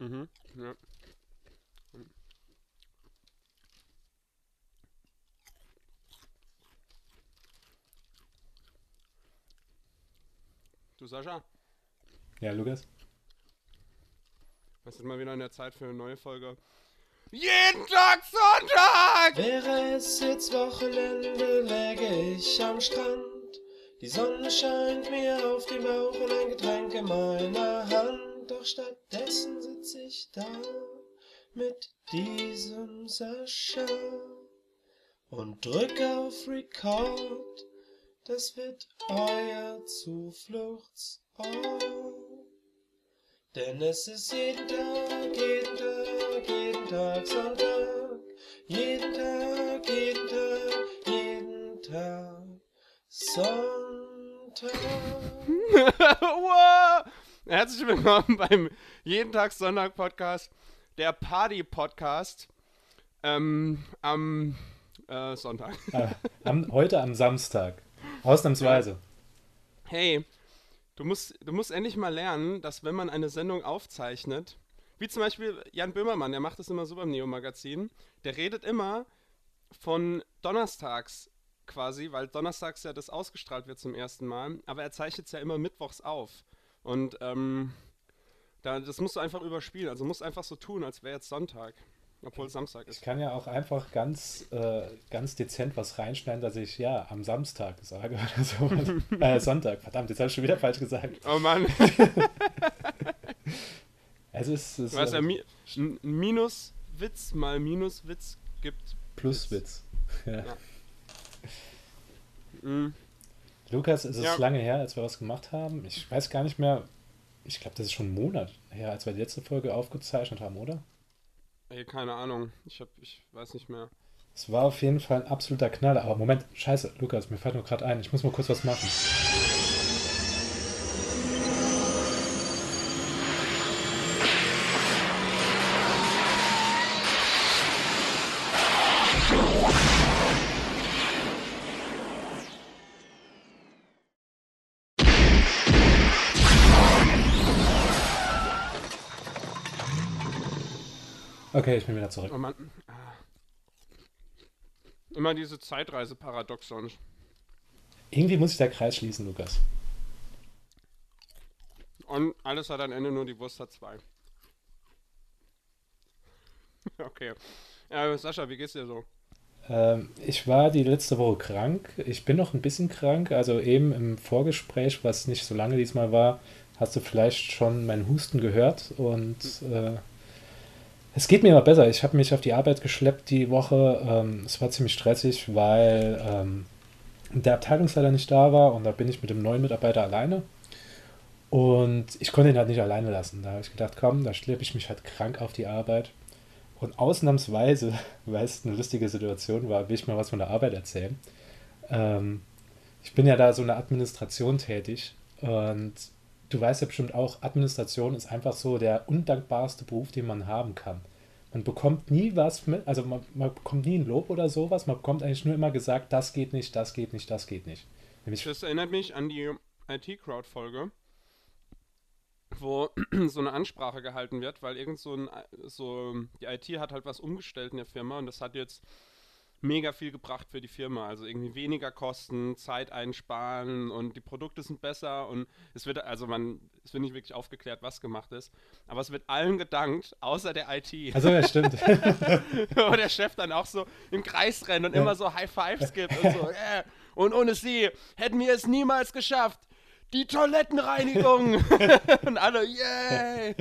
Mhm. Ja. Du Sascha, Ja, Lukas? es ist mal wieder in der Zeit für eine neue Folge. Jeden Tag Sonntag! Wäre es jetzt Wochenende, läge ich am Strand. Die Sonne scheint mir auf den Bauch und ein Getränk in meiner Hand. Doch stattdessen sitz ich da mit diesem Sascha und drück auf Record. Das wird euer Zufluchtsort. Denn es ist jeden Tag, jeden Tag, jeden Tag Sonntag. Jeden Tag, jeden Tag, jeden Tag Sonntag. wow. Herzlich willkommen beim Jeden Tag Sonntag Podcast, der Party Podcast ähm, am äh, Sonntag. Äh, am, heute am Samstag. Ausnahmsweise. Hey, du musst, du musst endlich mal lernen, dass wenn man eine Sendung aufzeichnet, wie zum Beispiel Jan Böhmermann, der macht das immer so beim Neo-Magazin, der redet immer von Donnerstags quasi, weil Donnerstags ja das ausgestrahlt wird zum ersten Mal, aber er zeichnet es ja immer mittwochs auf. Und ähm, da, das musst du einfach überspielen, also musst einfach so tun, als wäre jetzt Sonntag, obwohl es Samstag Ich ist. kann ja auch einfach ganz, äh, ganz dezent was reinschneiden, dass ich ja am Samstag sage oder so. äh, Sonntag, verdammt, jetzt habe ich schon wieder falsch gesagt. Oh Mann, Es ist, es ist er Mi Minuswitz mal Minuswitz gibt. Pluswitz. Ja. Ja. Mm. Lukas, es ist Ja. lange her, als wir was gemacht haben. Ich weiß gar nicht mehr. Ich glaube, das ist schon einen Monat her, als wir die letzte Folge aufgezeichnet haben, oder? Ey, keine Ahnung. Ich hab, ich weiß nicht mehr. Es war auf jeden Fall ein absoluter Knaller. Aber Moment, scheiße, Lukas, mir fällt nur gerade ein. Ich muss mal kurz was machen. Okay, ich bin wieder zurück. Mann. Ah. Immer diese Zeitreise-Paradoxon. Irgendwie muss sich der Kreis schließen, Lukas. Und alles hat am Ende nur die Wurst hat zwei. okay. Ja, Sascha, wie geht's dir so? Ähm, ich war die letzte Woche krank. Ich bin noch ein bisschen krank. Also eben im Vorgespräch, was nicht so lange diesmal war, hast du vielleicht schon meinen Husten gehört. Und äh, es geht mir immer besser. Ich habe mich auf die Arbeit geschleppt die Woche. Ähm, es war ziemlich stressig, weil ähm, der Abteilungsleiter nicht da war. Und da bin ich mit dem neuen Mitarbeiter alleine. Und ich konnte ihn halt nicht alleine lassen. Da habe ich gedacht, komm, da schleppe ich mich halt krank auf die Arbeit. Und ausnahmsweise, weil es eine lustige Situation war, will ich mal was von der Arbeit erzählen. Ähm, ich bin ja da so in der Administration tätig und du weißt ja bestimmt auch, Administration ist einfach so der undankbarste Beruf, den man haben kann. Man bekommt nie was mit, also man, man bekommt nie ein Lob oder sowas, man bekommt eigentlich nur immer gesagt, das geht nicht, das geht nicht, das geht nicht. Nämlich, Das erinnert mich an die IT-Crowd-Folge, wo so eine Ansprache gehalten wird, weil irgend so ein, so, die IT hat halt was umgestellt in der Firma und das hat jetzt mega viel gebracht für die Firma. Also irgendwie weniger Kosten, Zeit einsparen und die Produkte sind besser und es wird, also man, es wird nicht wirklich aufgeklärt, was gemacht ist, aber es wird allen gedankt, außer der IT. also ja, stimmt. Wo der Chef dann auch so im Kreis rennt und immer so High Fives gibt und so, yeah. Und ohne sie hätten wir es niemals geschafft. Die Toilettenreinigung. und alle, yay.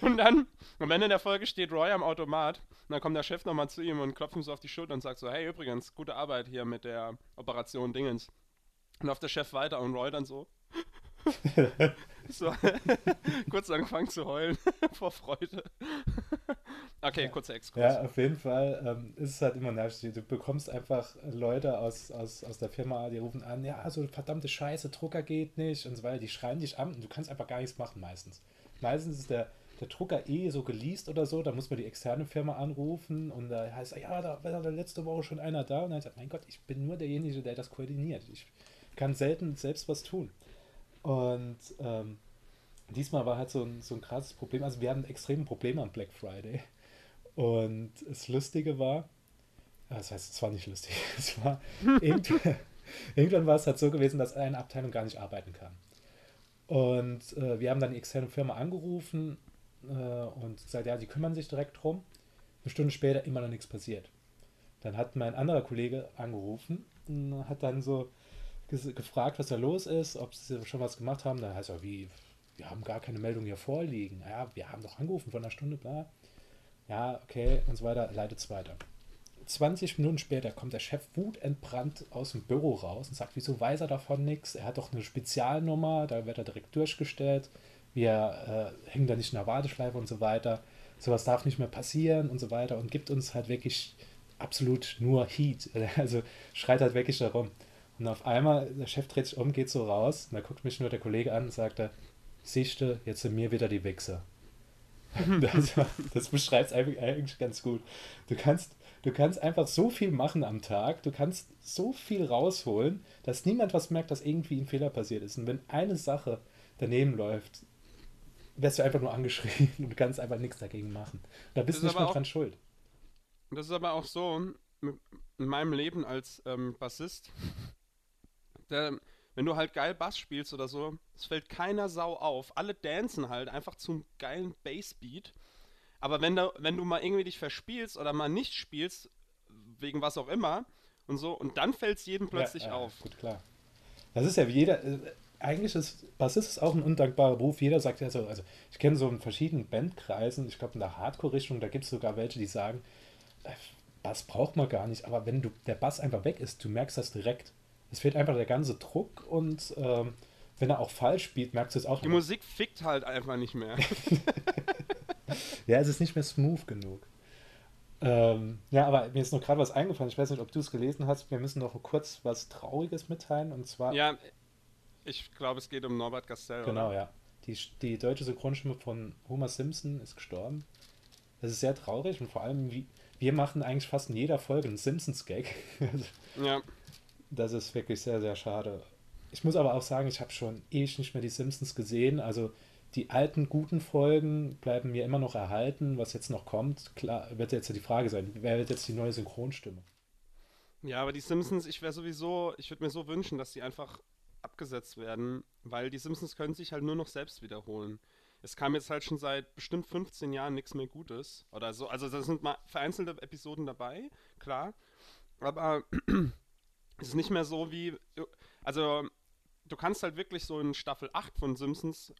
und dann, am Ende der Folge steht Roy am Automat. Und dann kommt der Chef nochmal zu ihm und klopft ihm so auf die Schulter und sagt so, hey, übrigens, gute Arbeit hier mit der Operation Dingens. Und auf der Chef weiter und Roy dann so. so kurz angefangen zu heulen vor Freude. okay, kurzer Exkurs. Ja, auf jeden Fall ähm, ist es halt immer nervig. Du bekommst einfach Leute aus, aus, aus der Firma, die rufen an, ja, so verdammte Scheiße, Drucker geht nicht und so weiter. Die schreien dich an und du kannst einfach gar nichts machen meistens. Meistens ist der, der Drucker eh so geleast oder so, da muss man die externe Firma anrufen und da heißt ja, da war da letzte Woche schon einer da und dann sagt, mein Gott, ich bin nur derjenige, der das koordiniert. Ich kann selten selbst was tun. Und ähm, diesmal war halt so ein, so ein krasses Problem. Also wir hatten extreme Probleme am Black Friday. Und das Lustige war, das heißt, es war nicht lustig. Es war irgendwann, irgendwann war es halt so gewesen, dass eine Abteilung gar nicht arbeiten kann. Und äh, wir haben dann die externe Firma angerufen und gesagt, ja, die kümmern sich direkt drum. Eine Stunde später immer noch nichts passiert. Dann hat mein anderer Kollege angerufen und hat dann so gefragt, was da los ist, ob sie schon was gemacht haben. Dann heißt er, wie, wir haben gar keine Meldung hier vorliegen. Ja, wir haben doch angerufen vor einer Stunde, bla. Ja, okay, und so weiter, leitet es weiter. 20 Minuten später kommt der Chef wutentbrannt aus dem Büro raus und sagt, wieso weiß er davon nichts? Er hat doch eine Spezialnummer, da wird er direkt durchgestellt. Wir äh, hängen da nicht in der Warteschleife und so weiter. Sowas darf nicht mehr passieren und so weiter und gibt uns halt wirklich absolut nur Heat. Also schreit halt wirklich darum. Und auf einmal, der Chef dreht sich um, geht so raus, und da guckt mich nur der Kollege an und sagt, siehste, jetzt sind mir wieder die Wichser. das, das beschreibt es eigentlich ganz gut. Du kannst, du kannst einfach so viel machen am Tag, du kannst so viel rausholen, dass niemand was merkt, dass irgendwie ein Fehler passiert ist. Und wenn eine Sache daneben läuft, wirst du einfach nur angeschrien und du kannst einfach nichts dagegen machen. Da bist du nicht mehr dran schuld. Das ist aber auch so in meinem Leben als ähm, Bassist. Der, wenn du halt geil Bass spielst oder so, es fällt keiner Sau auf. Alle dancen halt einfach zum geilen Bassbeat. Aber wenn, da, wenn du mal irgendwie dich verspielst oder mal nicht spielst, wegen was auch immer, und so, und dann fällt es jedem plötzlich ja, äh, auf. Gut, klar. Das ist ja wie jeder. Äh, eigentlich ist Bassist ist auch ein undankbarer Beruf. Jeder sagt ja so, also ich kenne so in verschiedenen Bandkreisen, ich glaube in der Hardcore-Richtung, da gibt es sogar welche, die sagen, äh, Bass braucht man gar nicht, aber wenn du der Bass einfach weg ist, du merkst das direkt. Es fehlt einfach der ganze Druck und ähm, wenn er auch falsch spielt, merkst du es auch. Die Musik fickt halt einfach nicht mehr. ja, es ist nicht mehr smooth genug. Ähm, ja, aber mir ist noch gerade was eingefallen. Ich weiß nicht, ob du es gelesen hast. Wir müssen noch kurz was Trauriges mitteilen. Und zwar. Ja, ich glaube, es geht um Norbert Gastel. Genau, oder? ja. Die, die deutsche Synchronstimme von Homer Simpson ist gestorben. Das ist sehr traurig und vor allem, wie, wir machen eigentlich fast in jeder Folge einen Simpsons-Gag. ja. Das ist wirklich sehr, sehr schade. Ich muss aber auch sagen, ich habe schon ewig nicht mehr die Simpsons gesehen. Also die alten guten Folgen bleiben mir immer noch erhalten. Was jetzt noch kommt, klar, wird jetzt die Frage sein, wer wird jetzt die neue Synchronstimme? Ja, aber die Simpsons, ich wäre sowieso, ich würde mir so wünschen, dass die einfach abgesetzt werden, weil die Simpsons können sich halt nur noch selbst wiederholen. Es kam jetzt halt schon seit bestimmt 15 Jahren nichts mehr Gutes. Oder so. Also da sind mal vereinzelte Episoden dabei, klar. Aber es ist nicht mehr so wie. Also, du kannst halt wirklich so in Staffel 8 von Simpsons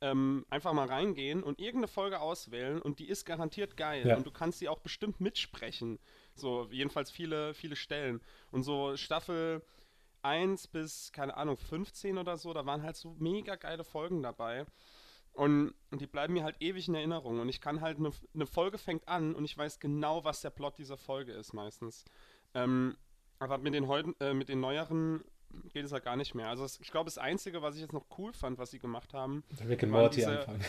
ähm, einfach mal reingehen und irgendeine Folge auswählen und die ist garantiert geil. Ja. Und du kannst sie auch bestimmt mitsprechen. So, jedenfalls viele, viele Stellen. Und so Staffel 1 bis, keine Ahnung, 15 oder so, da waren halt so mega geile Folgen dabei. Und die bleiben mir halt ewig in Erinnerung. Und ich kann halt, eine ne Folge fängt an und ich weiß genau, was der Plot dieser Folge ist meistens. Ähm, aber mit den, heuten, äh, mit den neueren geht es halt gar nicht mehr. Also es, ich glaube, das Einzige, was ich jetzt noch cool fand, was sie gemacht haben. Rick and Morty diese, anfangen.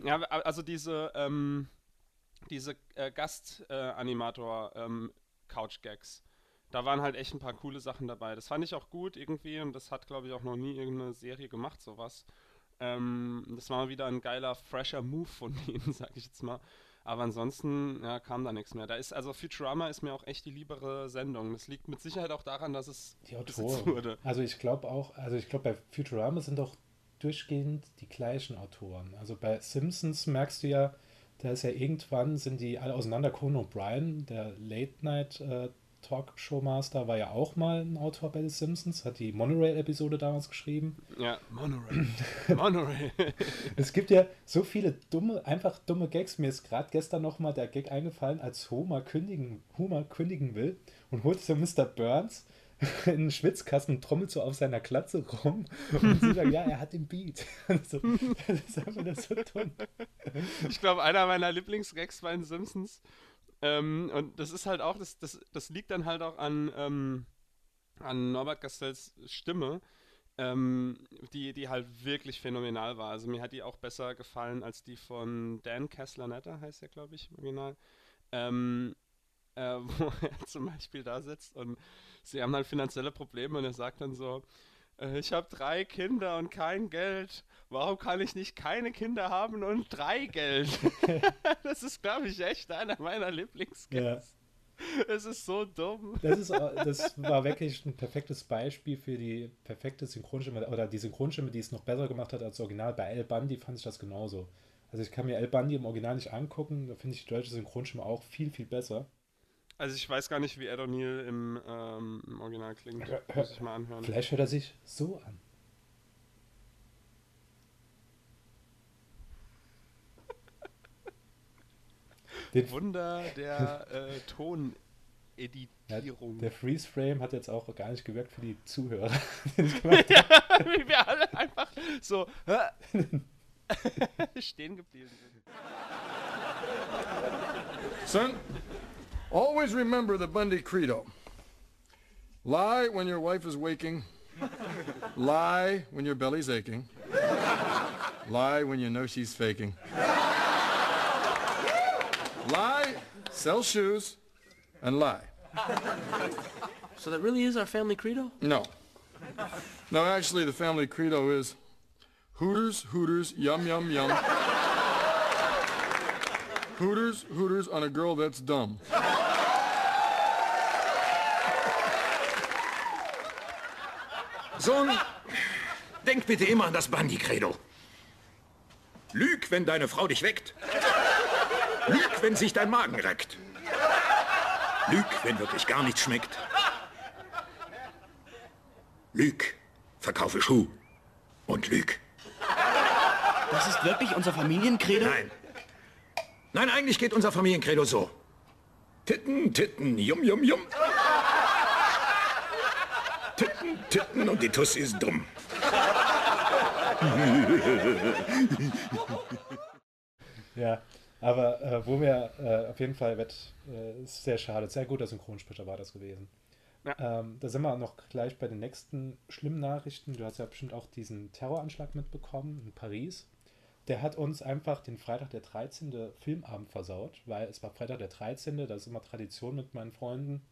ja, also diese, ähm, diese äh, Gastanimator äh, ähm, Couch-Gags. Da waren halt echt ein paar coole Sachen dabei. Das fand ich auch gut irgendwie und das hat, glaube ich, auch noch nie irgendeine Serie gemacht, sowas. Ähm, das war mal wieder ein geiler, fresher Move von denen, sag ich jetzt mal. Aber ansonsten ja, kam da nichts mehr. Da ist also Futurama ist mir auch echt die liebere Sendung. Das liegt mit Sicherheit auch daran, dass es die Autoren wurde. Also ich glaube auch, also ich glaube bei Futurama sind doch durchgehend die gleichen Autoren. Also bei Simpsons merkst du ja, da ist ja irgendwann sind die alle auseinander. Conan O'Brien, der Late Night äh, Talkshow-Master war ja auch mal ein Autor bei The Simpsons, hat die Monorail-Episode damals geschrieben. Ja, Monorail. Monorail. es gibt ja so viele dumme, einfach dumme Gags. Mir ist gerade gestern nochmal der Gag eingefallen, als Homer kündigen, Homer kündigen will und holt so Mr. Burns in einen Schwitzkasten und trommelt so auf seiner Klatze rum und sie sagt, ja, er hat den Beat. so, das ist einfach so dumm. Ich glaube, einer meiner Lieblingsgags bei den Simpsons ähm, und das ist halt auch, das, das, das liegt dann halt auch an, ähm, an Norbert Gastells Stimme, ähm, die, die halt wirklich phänomenal war. Also mir hat die auch besser gefallen als die von Dan Kessler-Netter, heißt er, glaube ich, Original. Ähm, äh, wo er zum Beispiel da sitzt und sie haben halt finanzielle Probleme und er sagt dann so, Äh, ich habe drei Kinder und kein Geld. Warum kann ich nicht keine Kinder haben und drei Geld? das ist, glaube ich, echt einer meiner Lieblingsgags. Ja. Es ist so dumm. Das, ist, das war wirklich ein perfektes Beispiel für die perfekte Synchronstimme oder die Synchronstimme, die es noch besser gemacht hat als Original. Bei El Bundy fand ich das genauso. Also ich kann mir El Bundy im Original nicht angucken, da finde ich die deutsche Synchronstimme auch viel, viel besser. Also ich weiß gar nicht, wie Ed O'Neill im, ähm, im Original klingt. Muss ich mal anhören. Vielleicht hört er sich so an. Wunder der äh, Toneditierung. Ja, der Freeze Frame hat jetzt auch gar nicht gewirkt für die Zuhörer. ja, wie wir alle einfach so stehen geblieben sind. Son, always remember the Bundy credo. Lie when your wife is waking. Lie when your belly's aching. Lie when you know she's faking. Lie, sell shoes, and lie. So that really is our family credo? No. No, actually, the family credo is Hooters, Hooters, yum, yum, yum. Hooters, Hooters on a girl that's dumb. Sohn, denk bitte immer an das Bandi-Credo. Lüg, wenn deine Frau dich weckt. Lüg, wenn sich dein Magen reckt. Lüg, wenn wirklich gar nichts schmeckt. Lüg, verkaufe Schuh und lüg. Das ist wirklich unser Familiencredo? Nein. Nein, eigentlich geht unser Familiencredo so. Titten, Titten, yum, yum, yum. Titten, Titten und die Tuss ist dumm. ja, aber äh, wo wir äh, auf jeden Fall, wird, äh, ist sehr schade, sehr guter Synchronsprecher war das gewesen. Ja. Ähm, da sind wir noch gleich bei den nächsten schlimmen Nachrichten. Du hast ja bestimmt auch diesen Terroranschlag mitbekommen in Paris. Der hat uns einfach den Freitag der 13. Filmabend versaut, weil es war Freitag der 13. Das ist immer Tradition mit meinen Freunden.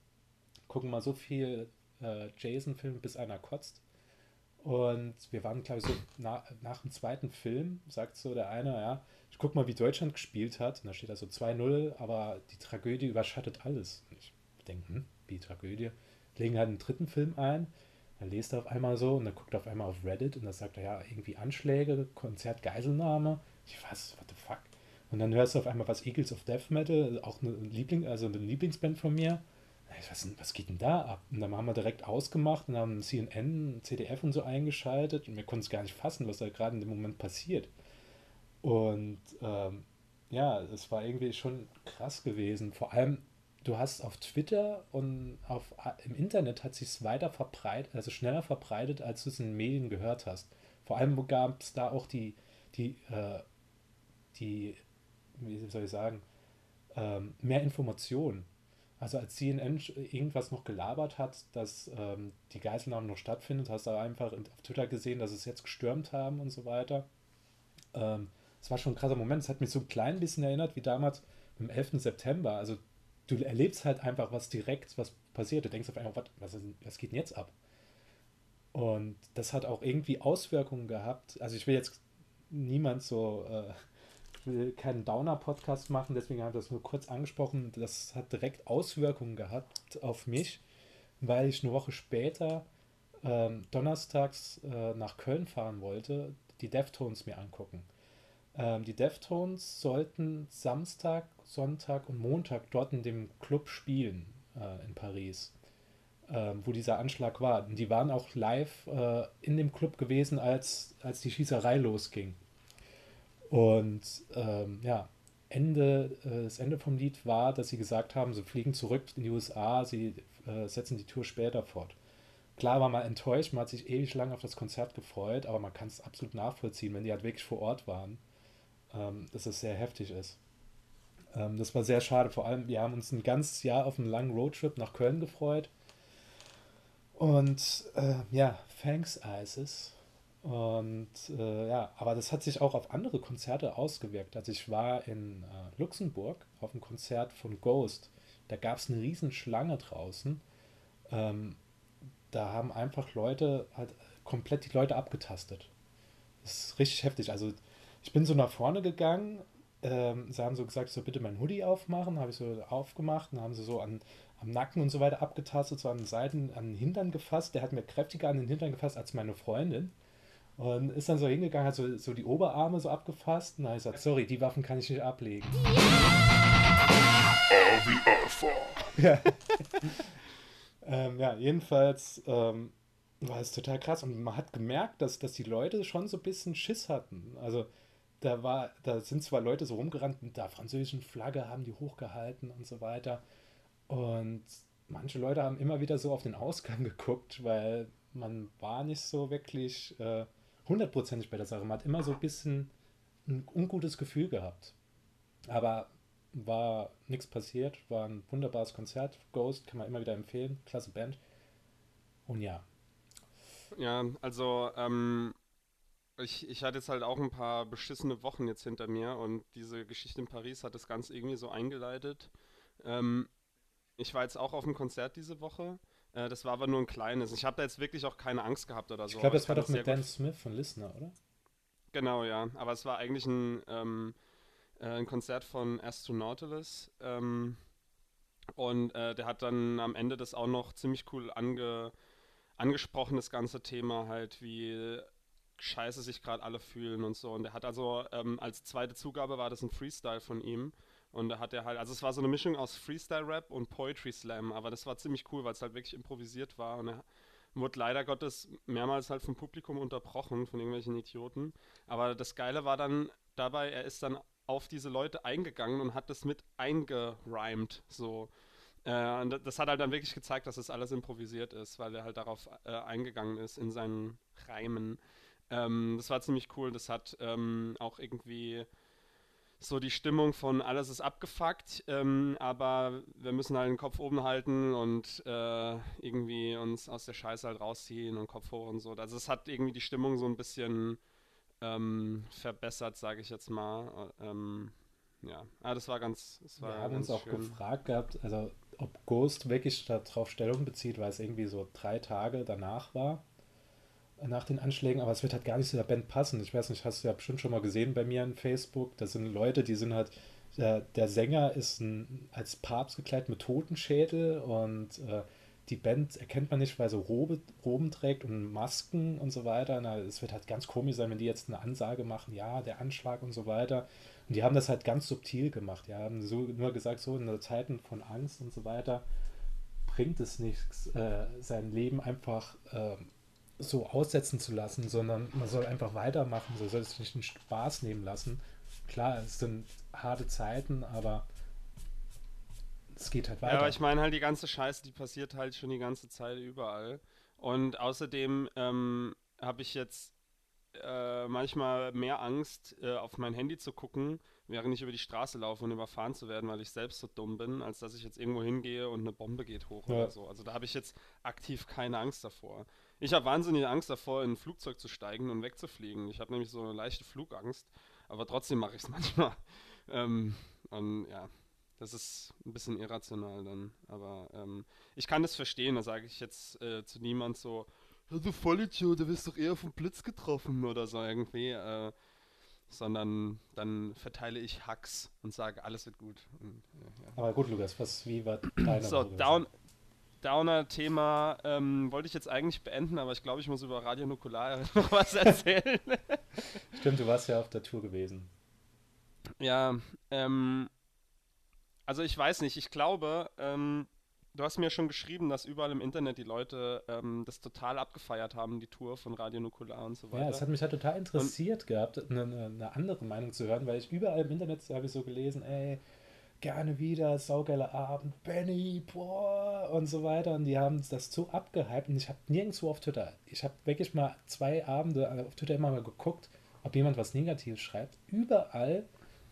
Gucken mal so viel äh, Jason-Film, bis einer kotzt. Und wir waren, glaube ich, so na, nach dem zweiten Film, sagt so der eine, ja, ich guck mal, wie Deutschland gespielt hat. Und da steht da so 2-0, aber die Tragödie überschattet alles. Und ich denke, hm, wie Tragödie? Legen halt einen dritten Film ein, dann lest er auf einmal so und dann guckt er auf einmal auf Reddit und da sagt er, ja, irgendwie Anschläge, Konzert, Geiselnahme. Ich was, what the fuck? Und dann hörst du auf einmal was Eagles of Death Metal, auch eine Liebling, also eine Lieblingsband von mir. Was, was geht denn da ab? Und dann haben wir direkt ausgemacht und haben CNN, CDF und so eingeschaltet und wir konnten es gar nicht fassen, was da gerade in dem Moment passiert. Und ähm, ja, es war irgendwie schon krass gewesen. Vor allem, du hast auf Twitter und auf, im Internet hat sich es weiter verbreitet, also schneller verbreitet, als du es in den Medien gehört hast. Vor allem gab es da auch die, die, äh, die, wie soll ich sagen, ähm, mehr Informationen. Also als CNN irgendwas noch gelabert hat, dass ähm, die Geiselnahme noch stattfindet, hast du einfach auf Twitter gesehen, dass es jetzt gestürmt haben und so weiter. Ähm, das war schon ein krasser Moment. Es hat mich so ein klein bisschen erinnert wie damals am 11. September. Also du erlebst halt einfach, was direkt, was passiert. Du denkst auf einmal, was, was, was geht denn jetzt ab? Und das hat auch irgendwie Auswirkungen gehabt. Also ich will jetzt niemand so äh, will keinen Downer-Podcast machen, deswegen habe ich das nur kurz angesprochen. Das hat direkt Auswirkungen gehabt auf mich, weil ich eine Woche später ähm, donnerstags äh, nach Köln fahren wollte, die Deftones mir angucken. Ähm, die Deftones sollten Samstag, Sonntag und Montag dort in dem Club spielen äh, in Paris, äh, wo dieser Anschlag war. Und die waren auch live äh, in dem Club gewesen, als, als die Schießerei losging. Und ähm, ja, Ende, äh, das Ende vom Lied war, dass sie gesagt haben, sie fliegen zurück in die USA, sie äh, setzen die Tour später fort. Klar war man enttäuscht, man hat sich ewig lang auf das Konzert gefreut, aber man kann es absolut nachvollziehen, wenn die halt wirklich vor Ort waren, ähm, dass es sehr heftig ist. Ähm, das war sehr schade, vor allem wir haben uns ein ganzes Jahr auf einen langen Roadtrip nach Köln gefreut. Und äh, ja, thanks ISIS. Und äh, ja, aber das hat sich auch auf andere Konzerte ausgewirkt. Also ich war in äh, Luxemburg auf einem Konzert von Ghost. Da gab es eine riesen Schlange draußen. Ähm, da haben einfach Leute halt komplett die Leute abgetastet. Das ist richtig heftig. Also ich bin so nach vorne gegangen, ähm, sie haben so gesagt, so bitte mein Hoodie aufmachen, habe ich so aufgemacht, dann haben sie so an, am Nacken und so weiter abgetastet, so an den Seiten, an den Hintern gefasst. Der hat mir kräftiger an den Hintern gefasst als meine Freundin. Und ist dann so hingegangen, hat so, so die Oberarme so abgefasst. Und dann habe ich gesagt, sorry, die Waffen kann ich nicht ablegen. ja. ähm, ja, jedenfalls ähm, war es total krass. Und man hat gemerkt, dass, dass die Leute schon so ein bisschen Schiss hatten. Also da war, da sind zwar Leute so rumgerannt mit der französischen Flagge, haben die hochgehalten und so weiter. Und manche Leute haben immer wieder so auf den Ausgang geguckt, weil man war nicht so wirklich äh, hundertprozentig bei der Sache. Man hat immer so ein bisschen ein ungutes Gefühl gehabt. Aber war nichts passiert, war ein wunderbares Konzert. Ghost kann man immer wieder empfehlen, klasse Band. Und ja. Ja, also ähm, ich, ich hatte jetzt halt auch ein paar beschissene Wochen jetzt hinter mir und diese Geschichte in Paris hat das Ganze irgendwie so eingeleitet. Ähm, ich war jetzt auch auf dem Konzert diese Woche. Äh, das war aber nur ein kleines. Ich habe da jetzt wirklich auch keine Angst gehabt oder so. Ich glaube, das war doch mit Dan Smith von Listener, oder? Genau, ja. Aber es war eigentlich ein, ähm, äh, ein Konzert von Astronautilus. Ähm, und äh, der hat dann am Ende das auch noch ziemlich cool ange, angesprochen, das ganze Thema halt, wie scheiße sich gerade alle fühlen und so. Und der hat also ähm, als zweite Zugabe war das ein Freestyle von ihm. Und da hat er halt, also es war so eine Mischung aus Freestyle-Rap und Poetry Slam, aber das war ziemlich cool, weil es halt wirklich improvisiert war. Und er wurde leider Gottes mehrmals halt vom Publikum unterbrochen, von irgendwelchen Idioten. Aber das Geile war dann dabei, er ist dann auf diese Leute eingegangen und hat das mit eingerimt, so. Äh, und das hat halt dann wirklich gezeigt, dass das alles improvisiert ist, weil er halt darauf äh, eingegangen ist in seinen Reimen. Ähm, das war ziemlich cool. Das hat ähm, auch irgendwie so die Stimmung von alles ist abgefuckt, ähm, aber wir müssen halt den Kopf oben halten und äh, irgendwie uns aus der Scheiße halt rausziehen und Kopf hoch und so. Also es hat irgendwie die Stimmung so ein bisschen ähm, verbessert, sage ich jetzt mal. Ähm, ja, ah, das war ganz. Das war wir haben uns auch schön. gefragt gehabt, also ob Ghost wirklich darauf Stellung bezieht, weil es irgendwie so drei Tage danach war nach den Anschlägen, aber es wird halt gar nicht zu der Band passen. Ich weiß nicht, hast du ja bestimmt schon mal gesehen bei mir in Facebook. Da sind Leute, die sind halt, der, der Sänger ist ein, als Papst gekleidet mit Totenschädel und äh, die Band erkennt man nicht, weil so Robe, Roben trägt und Masken und so weiter. Na, es wird halt ganz komisch sein, wenn die jetzt eine Ansage machen, ja, der Anschlag und so weiter. Und die haben das halt ganz subtil gemacht. Die haben so nur gesagt, so in Zeiten von Angst und so weiter bringt es nichts, äh, sein Leben einfach äh, so aussetzen zu lassen, sondern man soll einfach weitermachen, so soll es nicht einen Spaß nehmen lassen. Klar, es sind harte Zeiten, aber es geht halt weiter. Ja, aber ich meine halt, die ganze Scheiße, die passiert halt schon die ganze Zeit überall. Und außerdem ähm, habe ich jetzt äh, manchmal mehr Angst, äh, auf mein Handy zu gucken, während ich über die Straße laufe und überfahren zu werden, weil ich selbst so dumm bin, als dass ich jetzt irgendwo hingehe und eine Bombe geht hoch Ja. oder so. Also da habe ich jetzt aktiv keine Angst davor. Ich habe wahnsinnige Angst davor, in ein Flugzeug zu steigen und wegzufliegen. Ich habe nämlich so eine leichte Flugangst, aber trotzdem mache ich es manchmal. Ähm, und ja, das ist ein bisschen irrational dann. Aber ähm, ich kann das verstehen. Da sage ich jetzt äh, zu niemand so, "Ja, du Vollidiot, du wirst doch eher vom Blitz getroffen oder so irgendwie. Äh, sondern dann verteile ich Hacks und sage, alles wird gut. Und, äh, ja. Aber gut, Lukas, was, wie war deine So? Down, Downer-Thema ähm, wollte ich jetzt eigentlich beenden, aber ich glaube, ich muss über Radio Nukular noch was erzählen. Stimmt, du warst ja auf der Tour gewesen. ja, ähm, also ich weiß nicht, ich glaube, ähm, du hast mir schon geschrieben, dass überall im Internet die Leute ähm, das total abgefeiert haben, die Tour von Radio Nukular und so weiter. Ja, es hat mich halt total interessiert gehabt, eine, eine, eine andere Meinung zu hören, weil ich überall im Internet habe ich so gelesen, ey, gerne wieder, saugeiler Abend, Benny, boah, und so weiter. Und die haben das so abgehypt und ich habe nirgendwo auf Twitter, ich habe wirklich mal zwei Abende äh, auf Twitter immer mal geguckt, ob jemand was Negatives schreibt. Überall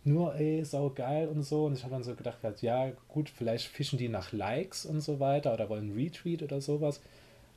nur, ey, saugeil und so. Und ich habe dann so gedacht, halt, ja, gut, vielleicht fischen die nach Likes und so weiter oder wollen Retweet oder sowas.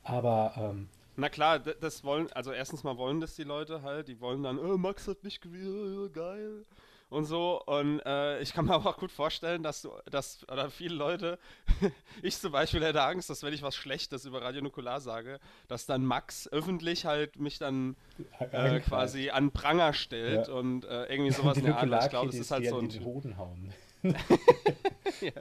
Aber ähm, Na klar, das wollen, also erstens mal wollen das die Leute halt, die wollen dann, äh, Max hat nicht gewählt, äh, geil. Und so. Und äh, ich kann mir aber auch gut vorstellen, dass du, dass oder viele Leute, ich zum Beispiel hätte Angst, dass wenn ich was Schlechtes über Radio Nukular sage, dass dann Max öffentlich halt mich dann äh, quasi an Pranger stellt ja. und äh, irgendwie sowas in der Art. Ich glaube, es ist halt so ein. Die Hoden hauen. ja.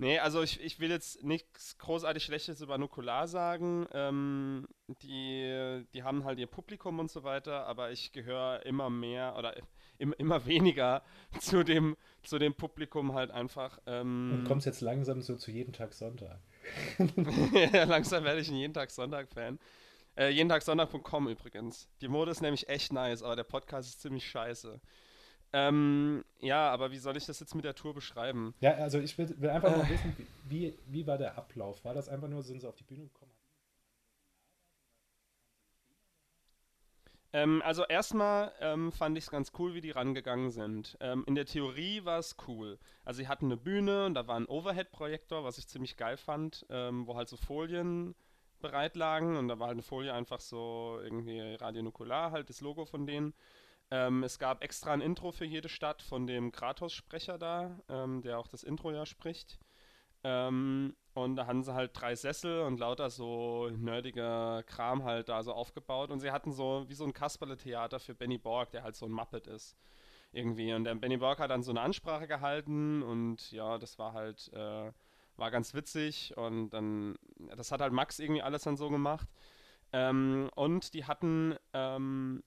Nee, also ich, ich will jetzt nichts großartig Schlechtes über Nukular sagen. Ähm, die, die haben halt ihr Publikum und so weiter, aber ich gehöre immer mehr oder im, immer weniger zu dem, zu dem Publikum halt einfach. Ähm, und kommst jetzt langsam so zu jeden Tag Sonntag. ja, langsam werde ich ein jeden Tag Sonntag-Fan. Äh, jeden Tag Sonntag.com übrigens. Die Mode ist nämlich echt nice, aber der Podcast ist ziemlich scheiße. Ähm, ja, aber wie soll ich das jetzt mit der Tour beschreiben? Ja, also ich will, will einfach mal äh. wissen, wie, wie war der Ablauf? War das einfach nur, sind sie auf die Bühne gekommen? Ähm, also erstmal ähm, fand ich es ganz cool, wie die rangegangen sind. Ähm, in der Theorie war es cool. Also sie hatten eine Bühne und da war ein Overhead-Projektor, was ich ziemlich geil fand, ähm, wo halt so Folien bereit lagen und da war halt eine Folie einfach so irgendwie radionukular, halt das Logo von denen. Ähm, es gab extra ein Intro für jede Stadt von dem Kratos-Sprecher da, ähm, der auch das Intro ja spricht. Ähm, und da hatten sie halt drei Sessel und lauter so nerdiger Kram halt da so aufgebaut. Und sie hatten so wie so ein Kasperle-Theater für Benny Borg, der halt so ein Muppet ist. Irgendwie. Und der Benny Borg hat dann so eine Ansprache gehalten und ja, das war halt, äh, war ganz witzig. Und dann, das hat halt Max irgendwie alles dann so gemacht. Ähm, und die hatten ähm,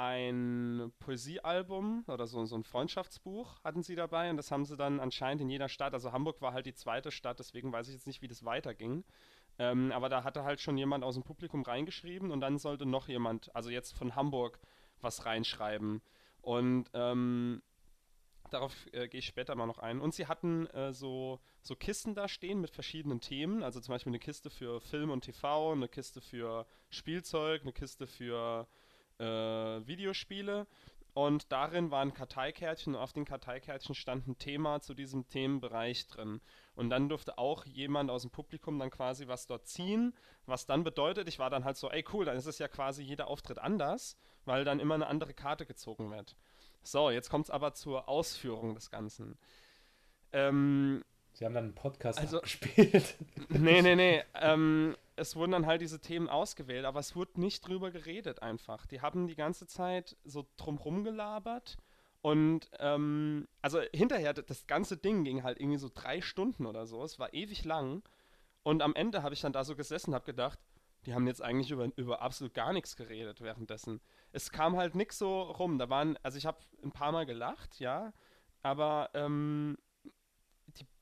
ein Poesiealbum oder so, so ein Freundschaftsbuch hatten sie dabei und das haben sie dann anscheinend in jeder Stadt, also Hamburg war halt die zweite Stadt, deswegen weiß ich jetzt nicht, wie das weiterging. Ähm, aber da hatte halt schon jemand aus dem Publikum reingeschrieben und dann sollte noch jemand, also jetzt von Hamburg, was reinschreiben. Und ähm, darauf äh, gehe ich später mal noch ein. Und sie hatten äh, so, so Kisten da stehen mit verschiedenen Themen. Also zum Beispiel eine Kiste für Film und TV, eine Kiste für Spielzeug, eine Kiste für äh, Videospiele. Und darin waren Karteikärtchen und auf den Karteikärtchen stand ein Thema zu diesem Themenbereich drin. Und dann durfte auch jemand aus dem Publikum dann quasi was dort ziehen, was dann bedeutet, ich war dann halt so, ey cool, dann ist es ja quasi jeder Auftritt anders, weil dann immer eine andere Karte gezogen wird. So, jetzt kommt es aber zur Ausführung des Ganzen. Ähm, Sie haben dann einen Podcast also, gespielt. Nee, nee, nee. Ähm, es wurden dann halt diese Themen ausgewählt, aber es wurde nicht drüber geredet einfach. Die haben die ganze Zeit so drumrum gelabert und ähm, also hinterher, das ganze Ding ging halt irgendwie so drei Stunden oder so. Es war ewig lang und am Ende habe ich dann da so gesessen und habe gedacht, die haben jetzt eigentlich über, über absolut gar nichts geredet währenddessen. Es kam halt nichts so rum. Da waren, also ich habe ein paar Mal gelacht, ja, aber ähm,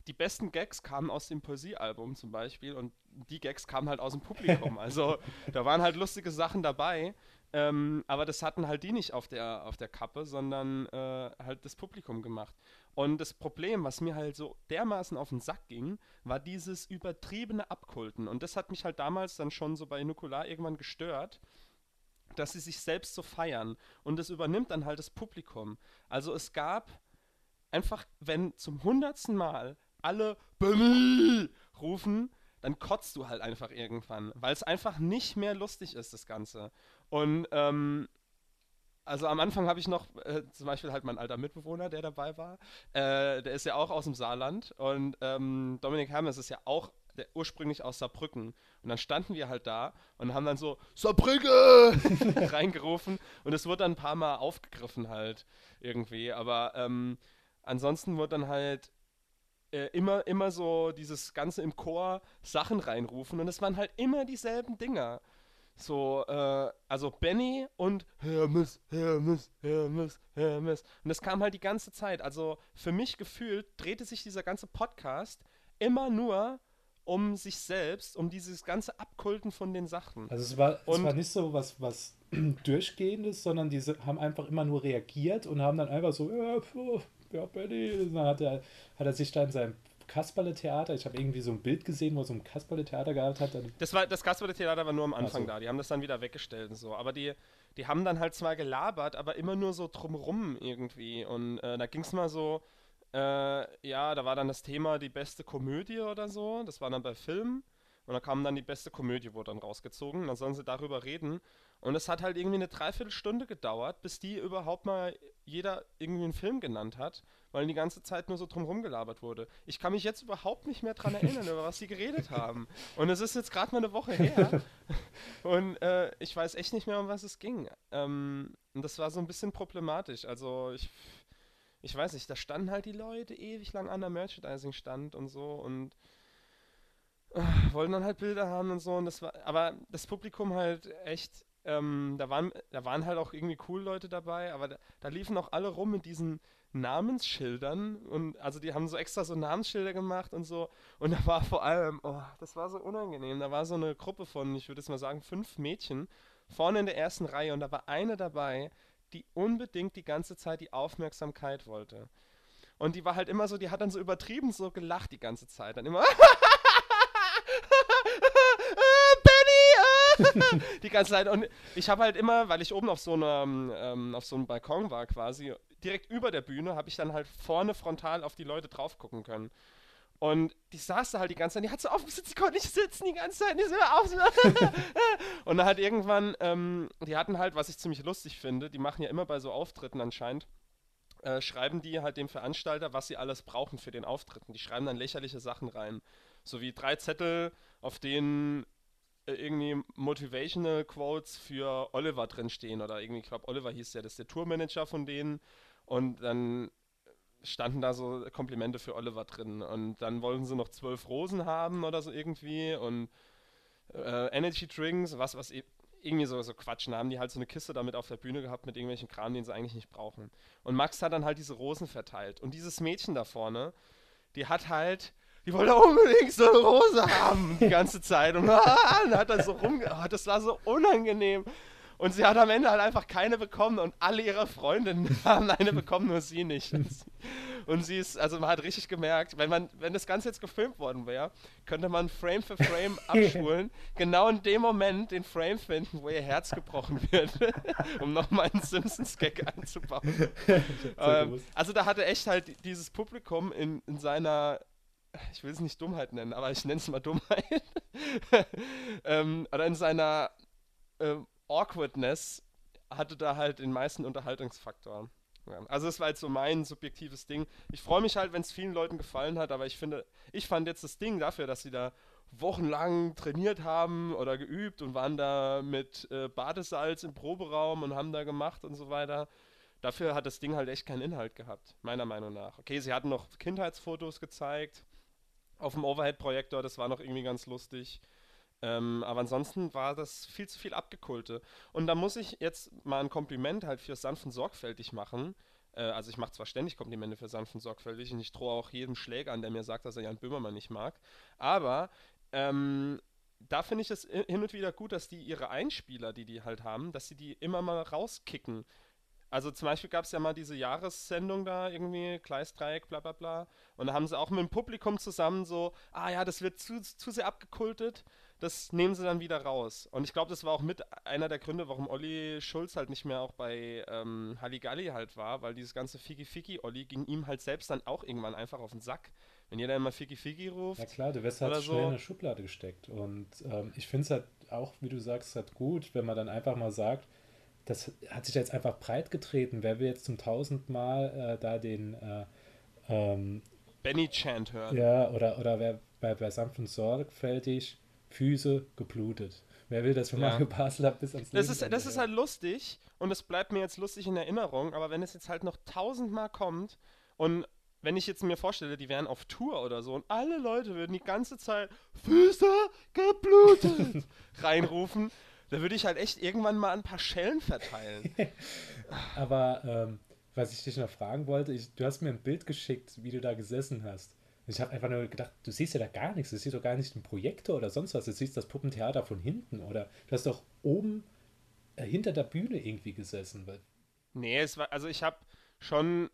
die besten Gags kamen aus dem Poesiealbum zum Beispiel und die Gags kamen halt aus dem Publikum. Also da waren halt lustige Sachen dabei, ähm, aber das hatten halt die nicht auf der, auf der Kappe, sondern äh, halt das Publikum gemacht. Und das Problem, was mir halt so dermaßen auf den Sack ging, war dieses übertriebene Abkulten. Und das hat mich halt damals dann schon so bei Nukular irgendwann gestört dass sie sich selbst so feiern. Und das übernimmt dann halt das Publikum. Also es gab einfach, wenn zum hundertsten Mal alle Benny rufen, dann kotzt du halt einfach irgendwann, weil es einfach nicht mehr lustig ist, das Ganze. Und ähm, also am Anfang habe ich noch äh, zum Beispiel halt mein alter Mitbewohner, der dabei war. Äh, der ist ja auch aus dem Saarland und ähm, Dominik Hermes ist ja auch der, ursprünglich aus Saarbrücken. Und dann standen wir halt da und haben dann so Saarbrücke reingerufen und es wurde dann ein paar Mal aufgegriffen halt irgendwie. Aber ähm, ansonsten wurde dann halt äh, immer, immer so dieses Ganze im Chor Sachen reinrufen und es waren halt immer dieselben Dinger. So, äh, also Benny und Hermes, Hermes, Hermes, Hermes. Und das kam halt die ganze Zeit. Also für mich gefühlt drehte sich dieser ganze Podcast immer nur um sich selbst, um dieses ganze Abkulten von den Sachen. Also es war, und es war nicht so was, was Durchgehendes, sondern diese haben einfach immer nur reagiert und haben dann einfach so, ja, ja, Benny. Dann hat er, hat er sich da in seinem Kasperle-Theater, ich habe irgendwie so ein Bild gesehen, wo er so ein Kasperle-Theater gehabt hat. Das, war, das Kasperle-Theater war nur am Anfang so. da, die haben das dann wieder weggestellt und so. Aber die, die haben dann halt zwar gelabert, aber immer nur so drumrum irgendwie. Und äh, da ging es mal so, äh, ja, da war dann das Thema die beste Komödie oder so, das war dann bei Filmen. Und da kam dann die beste Komödie, wurde dann rausgezogen. Dann sollen sie darüber reden. Und es hat halt irgendwie eine Dreiviertelstunde gedauert, bis die überhaupt mal jeder irgendwie einen Film genannt hat, weil die ganze Zeit nur so drumherum gelabert wurde. Ich kann mich jetzt überhaupt nicht mehr dran erinnern, über was sie geredet haben. Und es ist jetzt gerade mal eine Woche her. Und äh, ich weiß echt nicht mehr, um was es ging. Ähm, und das war so ein bisschen problematisch. Also ich, ich weiß nicht, da standen halt die Leute ewig lang an der Merchandising-Stand und so und äh, wollten dann halt Bilder haben und so. Und das war, aber das Publikum halt echt ähm, da, waren, da waren halt auch irgendwie cool Leute dabei, aber da, da, liefen auch alle rum mit diesen Namensschildern und also die haben so extra so Namensschilder gemacht und so und da war vor allem, oh, das war so unangenehm, da war so eine Gruppe von, ich würde jetzt mal sagen, fünf Mädchen vorne in der ersten Reihe und da war eine dabei, die unbedingt die ganze Zeit die Aufmerksamkeit wollte. Und die war halt immer so, die hat dann so übertrieben so gelacht die ganze Zeit. Dann immer die ganze Zeit. Und ich habe halt immer, weil ich oben auf so, einem, ähm, auf so einem Balkon war quasi, direkt über der Bühne, habe ich dann halt vorne frontal auf die Leute drauf gucken können. Und die saß da halt die ganze Zeit, die hat so aufgesetzt, die konnte nicht sitzen die ganze Zeit, die so auf. und dann hat irgendwann, ähm, die hatten halt, was ich ziemlich lustig finde, die machen ja immer bei so Auftritten anscheinend, äh, schreiben die halt dem Veranstalter, was sie alles brauchen für den Auftritten. Die schreiben dann lächerliche Sachen rein. So wie drei Zettel, auf denen irgendwie Motivational Quotes für Oliver drinstehen oder irgendwie, ich glaube, Oliver hieß der, das ist der Tourmanager von denen. Und dann standen da so Komplimente für Oliver drin. Und dann wollten sie noch zwölf Rosen haben oder so irgendwie und äh, Energy Drinks, was, was irgendwie so, so Quatschen, haben die halt so eine Kiste damit auf der Bühne gehabt mit irgendwelchen Kram, den sie eigentlich nicht brauchen. Und Max hat dann halt diese Rosen verteilt. Und dieses Mädchen da vorne, die hat halt die wollte unbedingt so eine Rose haben die ganze Zeit. Und, und hat dann so rum, oh, das war so unangenehm. Und sie hat am Ende halt einfach keine bekommen und alle ihre Freundinnen haben eine bekommen, nur sie nicht. Und sie ist, also man hat richtig gemerkt, wenn man, wenn das Ganze jetzt gefilmt worden wäre, könnte man Frame für Frame abspulen, genau in dem Moment den Frame finden, wo ihr Herz gebrochen wird, um nochmal einen Simpsons-Gag einzubauen. ähm, also da hatte echt halt dieses Publikum in, in seiner ich will es nicht Dummheit nennen, aber ich nenne es mal Dummheit, ähm, oder in seiner äh, Awkwardness hatte da halt den meisten Unterhaltungsfaktor. Ja, also es war jetzt so mein subjektives Ding. Ich freue mich halt, wenn es vielen Leuten gefallen hat, aber ich finde, ich fand jetzt das Ding dafür, dass sie da wochenlang trainiert haben oder geübt und waren da mit äh, Badesalz im Proberaum und haben da gemacht und so weiter. Dafür hat das Ding halt echt keinen Inhalt gehabt, meiner Meinung nach. Okay, sie hatten noch Kindheitsfotos gezeigt, auf dem Overhead-Projektor, das war noch irgendwie ganz lustig. Ähm, aber ansonsten war das viel zu viel abgekulte. Und da muss ich jetzt mal ein Kompliment halt für sanft sorgfältig machen. Äh, also ich mache zwar ständig Komplimente für sanft sorgfältig und ich drohe auch jedem Schläger an, der mir sagt, dass er Jan Böhmermann nicht mag. Aber ähm, da finde ich es hin und wieder gut, dass die ihre Einspieler, die die halt haben, dass sie die immer mal rauskicken. Also zum Beispiel gab es ja mal diese Jahressendung da irgendwie, Gleisdreieck, bla bla bla. Und da haben sie auch mit dem Publikum zusammen so, ah ja, das wird zu, zu sehr abgekultet, das nehmen sie dann wieder raus. Und ich glaube, das war auch mit einer der Gründe, warum Olli Schulz halt nicht mehr auch bei ähm, Halligalli halt war, weil dieses ganze Fiki Fiki Olli ging ihm halt selbst dann auch irgendwann einfach auf den Sack. Wenn jeder immer Fiki ruft. Ja klar, du wirst halt schnell so. in eine Schublade gesteckt. Und ähm, ich finde es halt auch, wie du sagst, halt gut, wenn man dann einfach mal sagt, das hat sich jetzt einfach breit getreten. Wer will jetzt zum tausendmal Mal äh, da den äh, ähm, Benny Chant hören? Ja, oder, oder wer bei, bei sanft und sorgfältig Füße geblutet. Wer will das für ja. Mario Basler bis ans das Leben ist, Das ist halt lustig und es bleibt mir jetzt lustig in Erinnerung, aber wenn es jetzt halt noch tausendmal kommt und wenn ich jetzt mir vorstelle, die wären auf Tour oder so und alle Leute würden die ganze Zeit Füße geblutet reinrufen, da würde ich halt echt irgendwann mal ein paar Schellen verteilen. Aber ähm, was ich dich noch fragen wollte, ich, du hast mir ein Bild geschickt, wie du da gesessen hast. Ich habe einfach nur gedacht, du siehst ja da gar nichts. Du siehst doch gar nicht einen Projektor oder sonst was. Du siehst das Puppentheater von hinten. Oder du hast doch oben äh, hinter der Bühne irgendwie gesessen. Nee, es war, also ich habe schon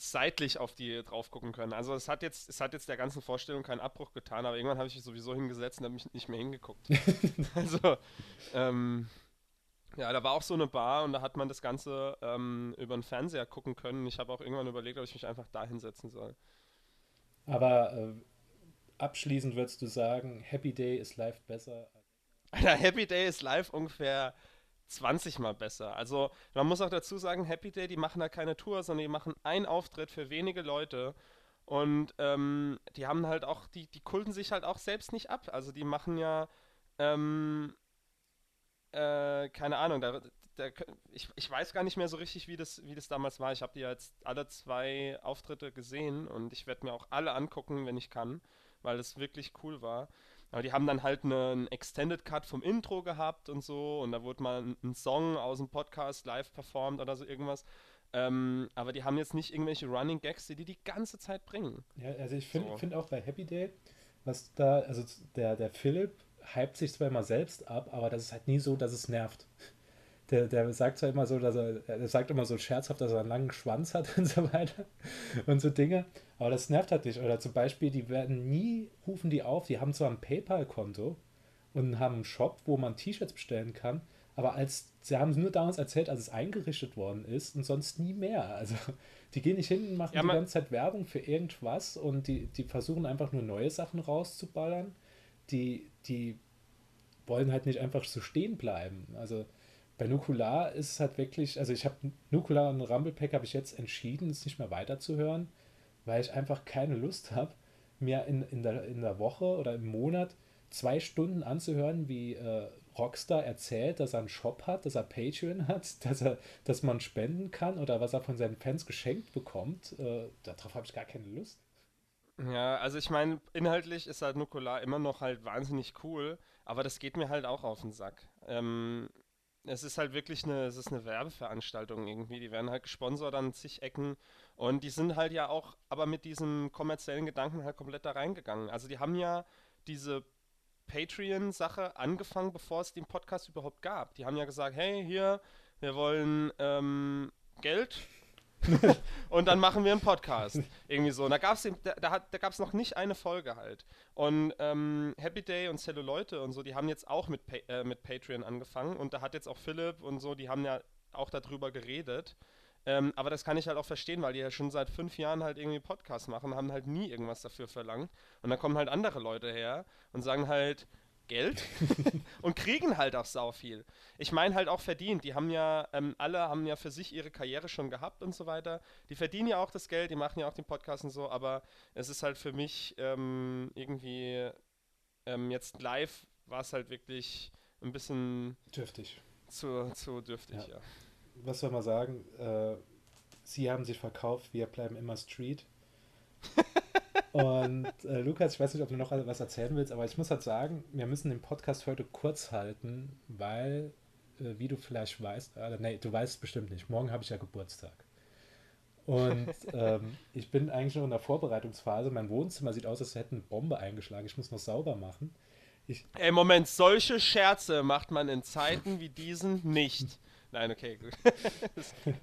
seitlich auf die drauf gucken können. Also es hat jetzt, es hat jetzt der ganzen Vorstellung keinen Abbruch getan, aber irgendwann habe ich mich sowieso hingesetzt und habe mich nicht mehr hingeguckt. also, ähm, ja, da war auch so eine Bar und da hat man das Ganze ähm, über den Fernseher gucken können. Ich habe auch irgendwann überlegt, ob ich mich einfach da hinsetzen soll. Aber äh, abschließend würdest du sagen, Happy Day ist live besser? Alter, Happy Day ist live ungefähr 20 Mal besser. Also man muss auch dazu sagen, Happy Day, die machen da keine Tour, sondern die machen einen Auftritt für wenige Leute. Und ähm, die haben halt auch, die, die kulten sich halt auch selbst nicht ab. Also die machen ja, ähm, äh, keine Ahnung, da, da, ich, ich weiß gar nicht mehr so richtig, wie das, wie das damals war. Ich habe die jetzt alle zwei Auftritte gesehen und ich werde mir auch alle angucken, wenn ich kann, weil es wirklich cool war. Aber die haben dann halt einen Extended Cut vom Intro gehabt und so und da wurde mal ein, Song aus dem Podcast live performt oder so irgendwas. Ähm, aber die haben jetzt nicht irgendwelche Running Gags, die die die ganze Zeit bringen. Ja, also ich finde so. find auch bei Happy Day, was da, also der, der Philipp hypt sich zwar immer selbst ab, aber das ist halt nie so, dass es nervt. Der, der sagt zwar immer so, dass er, er sagt immer so scherzhaft, dass er einen langen Schwanz hat und so weiter und so Dinge, aber das nervt halt nicht. Oder zum Beispiel, die werden nie, rufen die auf, die haben zwar ein PayPal-Konto und haben einen Shop, wo man T-Shirts bestellen kann, aber als sie haben nur damals erzählt, als es eingerichtet worden ist und sonst nie mehr. Also die gehen nicht hin und machen ja, die ganze Zeit Werbung für irgendwas und die, die versuchen einfach nur neue Sachen rauszuballern. Die, die wollen halt nicht einfach so stehen bleiben. Also bei Nukular ist es halt wirklich, also ich habe Nukular und Rumblepack habe ich jetzt entschieden, es nicht mehr weiterzuhören, weil ich einfach keine Lust habe, mir in, in, der, in der Woche oder im Monat zwei Stunden anzuhören, wie äh, Rockstar erzählt, dass er einen Shop hat, dass er Patreon hat, dass, er, dass man spenden kann oder was er von seinen Fans geschenkt bekommt. Äh, darauf habe ich gar keine Lust. Ja, also ich meine, inhaltlich ist halt Nukular immer noch halt wahnsinnig cool, aber das geht mir halt auch auf den Sack. Ähm, es ist halt wirklich eine, es ist eine Werbeveranstaltung irgendwie. Die werden halt gesponsert an zig Ecken und die sind halt ja auch, aber mit diesem kommerziellen Gedanken halt komplett da reingegangen. Also die haben ja diese Patreon-Sache angefangen, bevor es den Podcast überhaupt gab. Die haben ja gesagt, hey, hier, wir wollen ähm, Geld und dann machen wir einen Podcast. Irgendwie so. Und da gab es da, da, da noch nicht eine Folge halt. Und ähm, Happy Day und Celluleute und so, die haben jetzt auch mit, äh, mit Patreon angefangen. Und da hat jetzt auch Philipp und so, die haben ja auch darüber geredet. Ähm, aber das kann ich halt auch verstehen, weil die ja schon seit fünf Jahren halt irgendwie Podcasts machen, haben halt nie irgendwas dafür verlangt. Und dann kommen halt andere Leute her und sagen halt, Geld und kriegen halt auch sau viel. Ich meine halt auch verdient. Die haben ja, ähm, alle haben ja für sich ihre Karriere schon gehabt und so weiter. Die verdienen ja auch das Geld, die machen ja auch den Podcast und so, aber es ist halt für mich ähm, irgendwie ähm, jetzt live war es halt wirklich ein bisschen dürftig. Zu, zu dürftig, ja. ja was soll man sagen? Äh, sie haben sich verkauft, wir bleiben immer Street. Und äh, Lukas, ich weiß nicht, ob du noch was erzählen willst, aber ich muss halt sagen, wir müssen den Podcast heute kurz halten, weil, äh, wie du vielleicht weißt, äh, nee, du weißt bestimmt nicht, morgen habe ich ja Geburtstag. Und ähm, ich bin eigentlich noch in der Vorbereitungsphase. Mein Wohnzimmer sieht aus, als hätte eine Bombe eingeschlagen. Ich muss noch sauber machen. Ich Ey, Moment, solche Scherze macht man in Zeiten wie diesen nicht. Nein, okay, gut.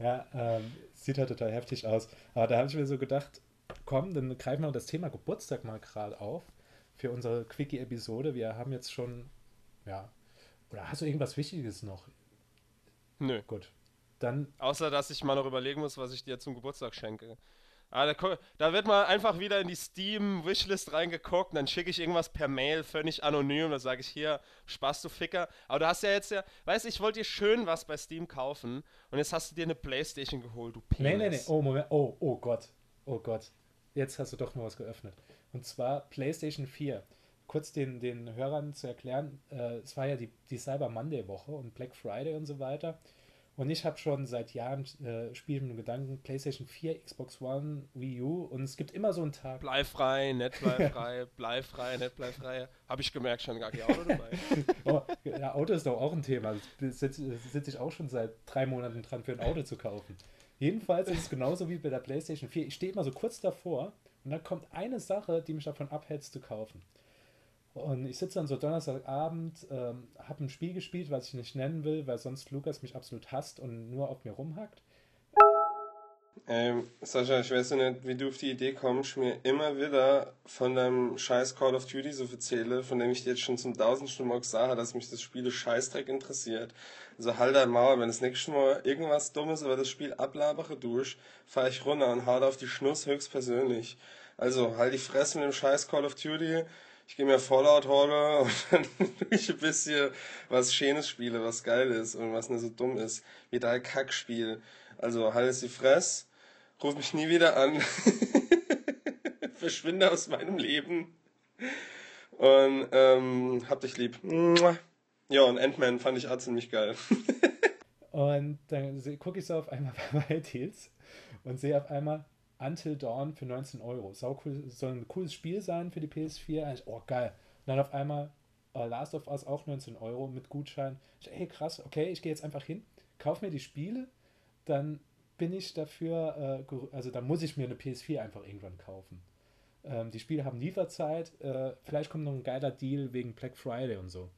ja, ähm, sieht halt total heftig aus. Aber da habe ich mir so gedacht, komm, dann greifen wir das Thema Geburtstag mal gerade auf für unsere Quickie-Episode. Wir haben jetzt schon, ja, oder hast du irgendwas Wichtiges noch? Nö. Gut. Dann. Außer, dass ich mal noch überlegen muss, was ich dir zum Geburtstag schenke. Ah, da, da, wird mal einfach wieder in die Steam-Wishlist reingeguckt, und dann schicke ich irgendwas per Mail, völlig anonym, da sage ich hier, Spaß, du Ficker. Aber du hast ja jetzt ja, weißt du, ich wollte dir schön was bei Steam kaufen und jetzt hast du dir eine Playstation geholt, du Penis. Nee, nee, nee, oh, Moment, oh, oh Gott, oh Gott. Jetzt hast du doch mal was geöffnet. Und zwar Playstation 4. Kurz den, den Hörern zu erklären, äh, es war ja die, die Cyber Monday-Woche und Black Friday und so weiter. Und ich habe schon seit Jahren äh, Spiele mit dem Gedanken, PlayStation 4, Xbox One, Wii U und es gibt immer so einen Tag. Bleifrei, nett bleifrei, bleifrei, nett bleifrei. Habe ich gemerkt, schon gar kein Auto dabei. oh, ja, Auto ist doch auch ein Thema. Da sitze sitz ich auch schon seit drei Monaten dran, für ein Auto zu kaufen. Jedenfalls ist es genauso wie bei der PlayStation 4. Ich stehe immer so kurz davor und dann kommt eine Sache, die mich davon abhält, zu kaufen. Und ich sitze dann so Donnerstagabend, ähm, habe ein Spiel gespielt, was ich nicht nennen will, weil sonst Lukas mich absolut hasst und nur auf mir rumhackt. Ähm, Sascha, ich weiß nicht, wie du auf die Idee kommst, mir immer wieder von deinem scheiß Call of Duty so erzähle, von dem ich dir jetzt schon zum tausendsten Mal gesagt habe, dass mich das Spiel Scheißdreck interessiert. Also halt dein Mauer, wenn das nächste Mal irgendwas Dummes über das Spiel ablabere durch, fahre ich runter und hau auf die Schnuss höchstpersönlich. Also, halt die Fresse mit dem scheiß Call of Duty. Ich gehe mir Fallout hole und dann ich ein bisschen was Schönes spiele, was geil ist und was nicht so dumm ist. Wie dein Kackspiel. Also, halt die Fresse. Ruf mich nie wieder an. Verschwinde aus meinem Leben. Und ähm, hab dich lieb. Ja, und Ant-Man fand ich auch ziemlich geil. und dann gucke ich so auf einmal bei Heels und sehe auf einmal Until Dawn für 19 Euro. Sau cool, soll ein cooles Spiel sein für die PS4. Eigentlich, oh, geil. Und dann auf einmal uh, Last of Us auch 19 Euro mit Gutschein. Ich, ey, krass, okay, ich gehe jetzt einfach hin, kaufe mir die Spiele, dann bin ich dafür, äh, also dann muss ich mir eine PS4 einfach irgendwann kaufen. Ähm, die Spiele haben Lieferzeit, äh, vielleicht kommt noch ein geiler Deal wegen Black Friday und so.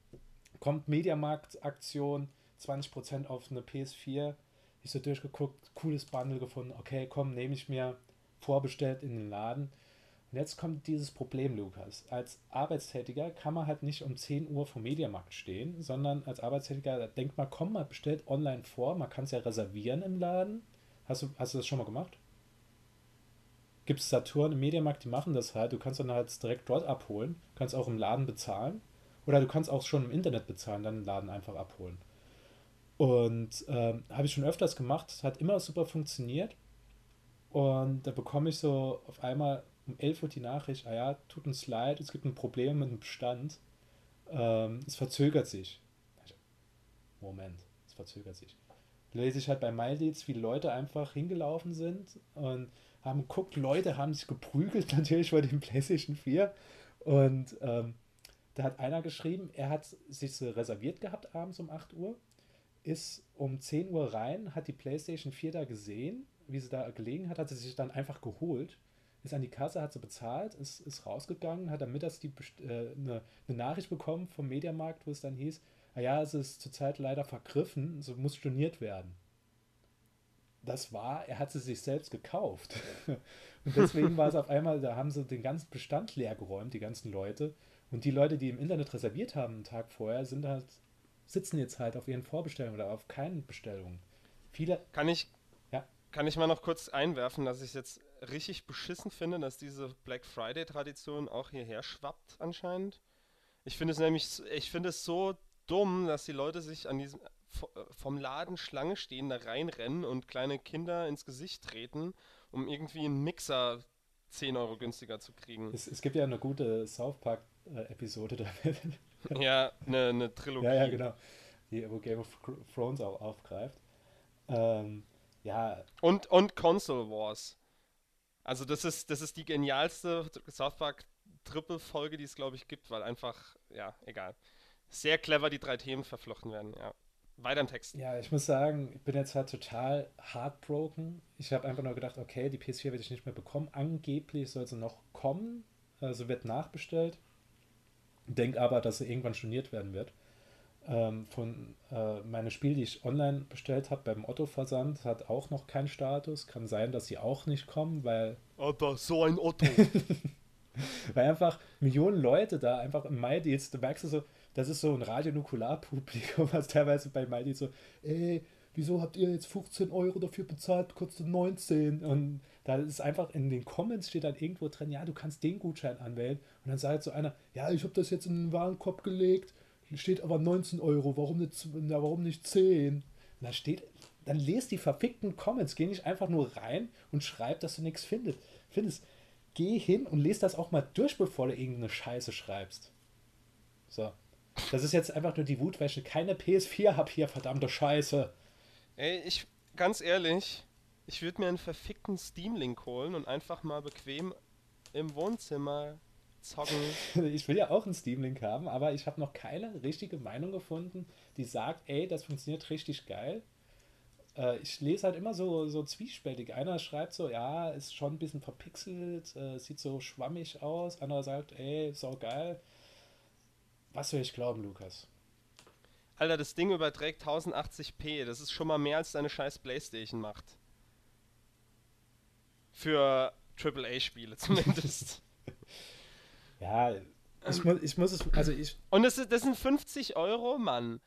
Kommt Mediamarkt-Aktion, 20% auf eine PS4. Ich so durchgeguckt, cooles Bundle gefunden, okay, komm, nehme ich mir, vorbestellt in den Laden. Und jetzt kommt dieses Problem, Lukas. Als Arbeitstätiger kann man halt nicht um 10 Uhr vom Mediamarkt stehen, sondern als Arbeitstätiger denkt man, komm mal, bestellt online vor, man kann es ja reservieren im Laden. Hast du, hast du das schon mal gemacht? Gibt es Saturn im Mediamarkt, die machen das halt. Du kannst dann halt direkt dort abholen, kannst auch im Laden bezahlen. Oder du kannst auch schon im Internet bezahlen, dann den Laden einfach abholen. Und ähm, habe ich schon öfters gemacht, hat immer super funktioniert. Und da bekomme ich so auf einmal um 11 Uhr die Nachricht, ah ja, tut uns leid, es gibt ein Problem mit dem Bestand. Ähm, es verzögert sich. Moment, es verzögert sich. Lese ich halt bei MyLeads, wie Leute einfach hingelaufen sind und haben geguckt, Leute haben sich geprügelt natürlich vor dem PlayStation 4. Und ähm, da hat einer geschrieben, er hat sich so reserviert gehabt abends um 8 Uhr, ist um 10 Uhr rein, hat die PlayStation 4 da gesehen wie sie da gelegen hat, hat sie sich dann einfach geholt, ist an die Kasse, hat sie bezahlt, ist, ist rausgegangen, hat dann mittags die, äh, eine, eine Nachricht bekommen vom Mediamarkt, wo es dann hieß, naja, ah es ist zurzeit leider vergriffen, so muss storniert werden. Das war, er hat sie sich selbst gekauft. Und deswegen war es auf einmal, da haben sie den ganzen Bestand leer geräumt, die ganzen Leute. Und die Leute, die im Internet reserviert haben einen Tag vorher, sind halt, sitzen jetzt halt auf ihren Vorbestellungen oder auf keinen Bestellungen. Viele. Kann ich, kann ich mal noch kurz einwerfen, dass ich es jetzt richtig beschissen finde, dass diese Black Friday-Tradition auch hierher schwappt anscheinend. Ich finde es nämlich, ich finde es so dumm, dass die Leute sich an diesem vom Laden Schlange stehen, da reinrennen und kleine Kinder ins Gesicht treten, um irgendwie einen Mixer 10 Euro günstiger zu kriegen. Es, es gibt ja eine gute South Park-Episode damit. ja, eine, eine Trilogie. Ja, ja, genau. Die, wo Game of Thrones auch aufgreift. Ähm, ja. Und, und Console Wars. Also das ist, das ist die genialste South Park Triple-Folge, die es, glaube ich, gibt, weil einfach, ja, egal. Sehr clever die drei Themen verflochten werden, ja. Weiter im Text. Ja, ich muss sagen, ich bin jetzt halt total heartbroken. Ich habe einfach nur gedacht, okay, die PS4 werde ich nicht mehr bekommen. Angeblich soll sie noch kommen, also wird nachbestellt. Denk aber, dass sie irgendwann storniert werden wird ähm, von äh, meine Spiele, die ich online bestellt habe beim Otto-Versand, hat auch noch keinen Status. Kann sein, dass sie auch nicht kommen, weil. Aber so ein Otto. weil einfach Millionen Leute da einfach im MyDeals, du merkst du so, das ist so ein Radionukularpublikum, was teilweise bei MyDeals so, ey, wieso habt ihr jetzt 15 Euro dafür bezahlt, kostet 19? Und da ist einfach in den Comments steht dann irgendwo drin, ja, du kannst den Gutschein anwählen. Und dann sagt so einer, ja, ich habe das jetzt in den Warenkorb gelegt steht aber 19 Euro, warum nicht, na, warum nicht 10? Und da steht, dann lest die verfickten Comments, geh nicht einfach nur rein und schreib, dass du nichts findest. findest. Geh hin und lest das auch mal durch, bevor du irgendeine Scheiße schreibst. So. Das ist jetzt einfach nur die Wutwäsche. Keine PS4 hab hier, verdammte Scheiße. Ey, ich, ganz ehrlich, ich würde mir einen verfickten Steam-Link holen und einfach mal bequem im Wohnzimmer zocken. Ich will ja auch einen Steam-Link haben, aber ich habe noch keine richtige Meinung gefunden, die sagt, ey, das funktioniert richtig geil. Äh, ich lese halt immer so, so zwiespältig. Einer schreibt so, ja, ist schon ein bisschen verpixelt, äh, sieht so schwammig aus. Anderer sagt, ey, so geil. Was soll ich glauben, Lukas? Alter, das Ding überträgt 1080p. Das ist schon mal mehr als deine scheiß Playstation macht. Für AAA-Spiele zumindest. Ja, ich muss, ich muss es, also ich. Und das, ist, das sind 50 Euro, Mann.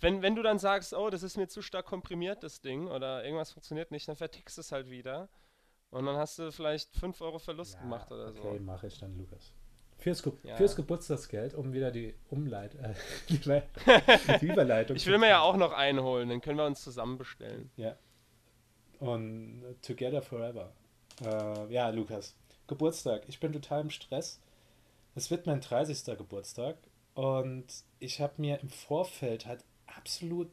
Wenn, wenn du dann sagst, oh, das ist mir zu stark komprimiert, das Ding, oder irgendwas funktioniert nicht, dann vertickst du es halt wieder. Und dann hast du vielleicht 5 Euro Verlust gemacht oder okay, so. mache ich dann, Lukas. Fürs, Ge Ja. fürs Geburtstagsgeld, um wieder die Umleit äh, die, die Überleitung Ich will mir ja auch noch einholen, den können wir uns zusammen bestellen. Ja. Und Together Forever. Äh, ja, Lukas. Geburtstag. Ich bin total im Stress. Es wird mein 30. Geburtstag. Und ich habe mir im Vorfeld halt absolut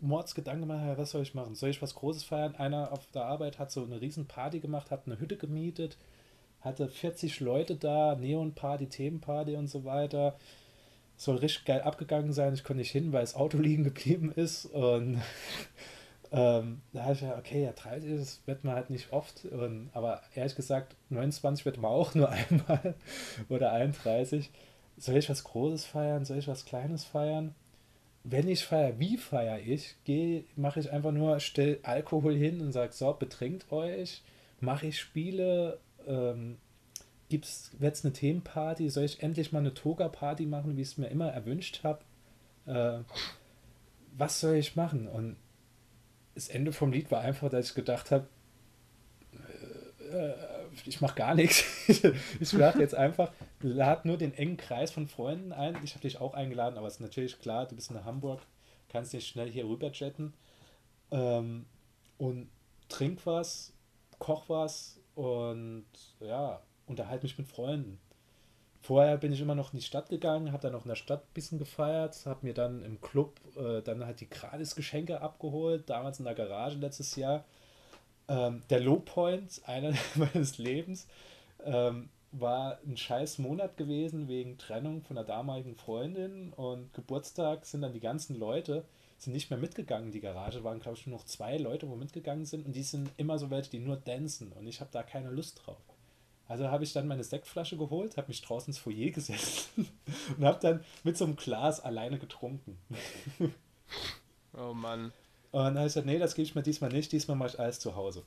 Mordsgedanken gemacht, was soll ich machen? Soll ich was Großes feiern? Einer auf der Arbeit hat so eine riesen Party gemacht, hat eine Hütte gemietet, hatte 40 Leute da, Neonparty, Themenparty und so weiter. Soll richtig geil abgegangen sein. Ich konnte nicht hin, weil das Auto liegen geblieben ist. Und ähm, da habe ich ja, okay, ja, 30, das wird man halt nicht oft. Und, aber ehrlich gesagt, 29 wird man auch nur einmal oder 31. Soll ich was Großes feiern? Soll ich was Kleines feiern? Wenn ich feiere, wie feiere ich? Gehe, mache ich einfach nur, stell Alkohol hin und sage, so, betrinkt euch, mache ich Spiele, ähm, gibt's jetzt eine Themenparty, soll ich endlich mal eine Toga-Party machen, wie ich es mir immer erwünscht habe? Äh, was soll ich machen? Und das Ende vom Lied war einfach, dass ich gedacht habe, äh, ich mache gar nichts. ich lade jetzt einfach, lade nur den engen Kreis von Freunden ein. Ich habe dich auch eingeladen, aber es ist natürlich klar, du bist in Hamburg, kannst nicht schnell hier rüber jetten. Ähm, und trink was, koch was und ja, unterhalte mich mit Freunden. Vorher bin ich immer noch in die Stadt gegangen, habe dann noch in der Stadt ein bisschen gefeiert, habe mir dann im Club äh, dann halt die Gratis-Geschenke abgeholt, damals in der Garage letztes Jahr. Ähm, der Lowpoint einer meines Lebens ähm, war ein scheiß Monat gewesen wegen Trennung von der damaligen Freundin und Geburtstag sind dann die ganzen Leute sind nicht mehr mitgegangen die Garage, waren glaube ich nur noch zwei Leute, wo mitgegangen sind und die sind immer so welche, die nur dancen und ich habe da keine Lust drauf. Also habe ich dann meine Sektflasche geholt, habe mich draußen ins Foyer gesessen und habe dann mit so einem Glas alleine getrunken. Oh Mann. Und dann habe ich gesagt, nee, das gebe ich mir diesmal nicht, diesmal mache ich alles zu Hause.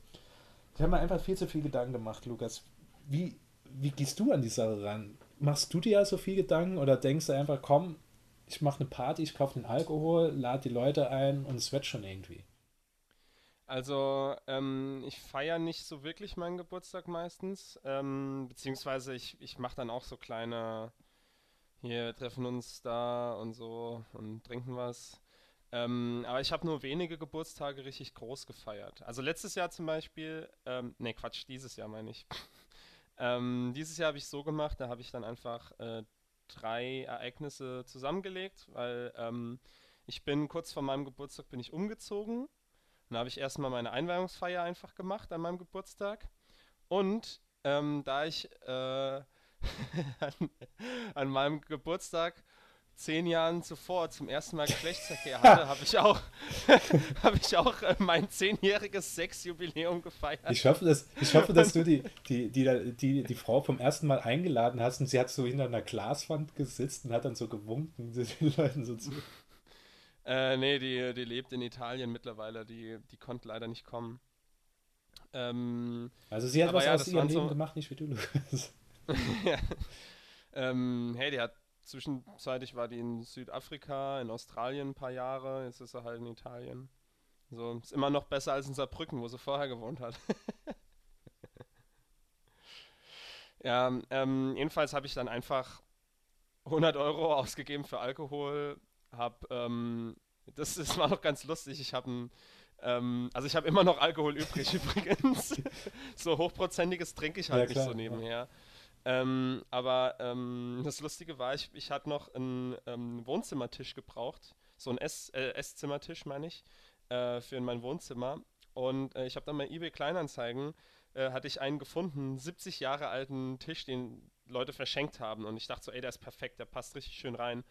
Ich habe mir einfach viel zu viel Gedanken gemacht, Lukas. Wie, wie gehst du an die Sache ran? Machst du dir ja so viel Gedanken oder denkst du einfach, komm, ich mache eine Party, ich kaufe den Alkohol, lade die Leute ein und es wird schon irgendwie? Also, ähm, ich feiere nicht so wirklich meinen Geburtstag meistens. Ähm, beziehungsweise ich, ich mache dann auch so kleine, hier treffen uns da und so und trinken was. Ähm, aber ich habe nur wenige Geburtstage richtig groß gefeiert. Also letztes Jahr zum Beispiel, ähm, ne Quatsch, dieses Jahr meine ich. ähm, dieses Jahr habe ich so gemacht, da habe ich dann einfach äh, drei Ereignisse zusammengelegt, weil ähm, ich bin kurz vor meinem Geburtstag bin ich umgezogen. Dann habe ich erstmal meine Einweihungsfeier einfach gemacht an meinem Geburtstag. Und ähm, da ich äh, an, an meinem Geburtstag zehn Jahren zuvor zum ersten Mal Geschlechtsverkehr hatte, habe ich auch, habe ich auch äh, mein zehnjähriges Sexjubiläum gefeiert. Ich hoffe, dass, ich hoffe, dass du die, die, die, die, die Frau vom ersten Mal eingeladen hast und sie hat so hinter einer Glaswand gesitzt und hat dann so gewunken, den Leuten so zu. Äh, nee, die, die lebt in Italien mittlerweile, die, die konnte leider nicht kommen. Ähm, Also sie hat was ja, aus ihrem Leben so- gemacht, nicht wie du, Lukas. ja. ähm, hey, die hat zwischenzeitlich war die in Südafrika, in Australien ein paar Jahre, jetzt ist sie halt in Italien. So, ist immer noch besser als in Saarbrücken, wo sie vorher gewohnt hat. ja, ähm, jedenfalls habe ich dann einfach 100 Euro ausgegeben für Alkohol, hab, ähm, das, das war noch ganz lustig, ich habe ein, ähm, also ich habe immer noch Alkohol übrig übrigens. so hochprozentiges trinke ich halt Ja, klar, nicht so nebenher. Ähm, aber ähm, das Lustige war, ich, ich hatte noch einen ähm, Wohnzimmertisch gebraucht, so einen Ess, äh, Esszimmertisch meine ich, äh, für in mein Wohnzimmer. Und äh, ich habe dann bei eBay Kleinanzeigen, äh, hatte ich einen gefunden, 70 Jahre alten Tisch, den Leute verschenkt haben. Und ich dachte so, ey, der ist perfekt, der passt richtig schön rein.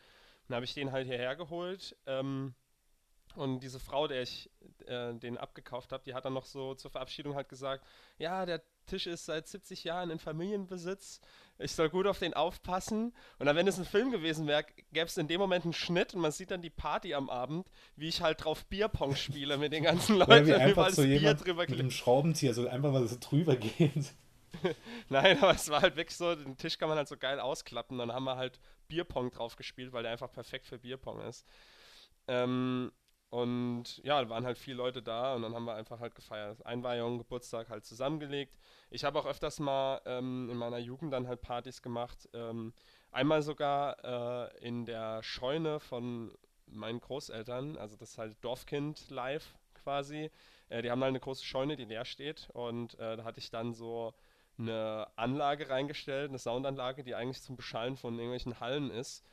Dann habe ich den halt hierher geholt. Ähm, und diese Frau, der ich äh, den abgekauft habe, die hat dann noch so zur Verabschiedung halt gesagt, ja, der Tisch ist seit 70 Jahren in Familienbesitz, ich soll gut auf den aufpassen. Und dann, wenn es ein Film gewesen wäre, gäbe es in dem Moment einen Schnitt und man sieht dann die Party am Abend, wie ich halt drauf Bierpong spiele mit den ganzen Oder Leuten, wie einfach überall so das Bier jemand drüber mit einem Schraubenzieher so einfach mal so drüber geht. Nein, aber es war halt wirklich so, den Tisch kann man halt so geil ausklappen. Dann haben wir halt Bierpong drauf gespielt, weil der einfach perfekt für Bierpong ist. Ähm, und ja, da waren halt viele Leute da und dann haben wir einfach halt gefeiert. Einweihung, Geburtstag halt zusammengelegt. Ich habe auch öfters mal ähm, in meiner Jugend dann halt Partys gemacht. Ähm, einmal sogar äh, in der Scheune von meinen Großeltern, also das ist halt Dorfkind live quasi. Äh, die haben halt eine große Scheune, die leer steht und äh, da hatte ich dann so eine Anlage reingestellt, eine Soundanlage, die eigentlich zum Beschallen von irgendwelchen Hallen ist.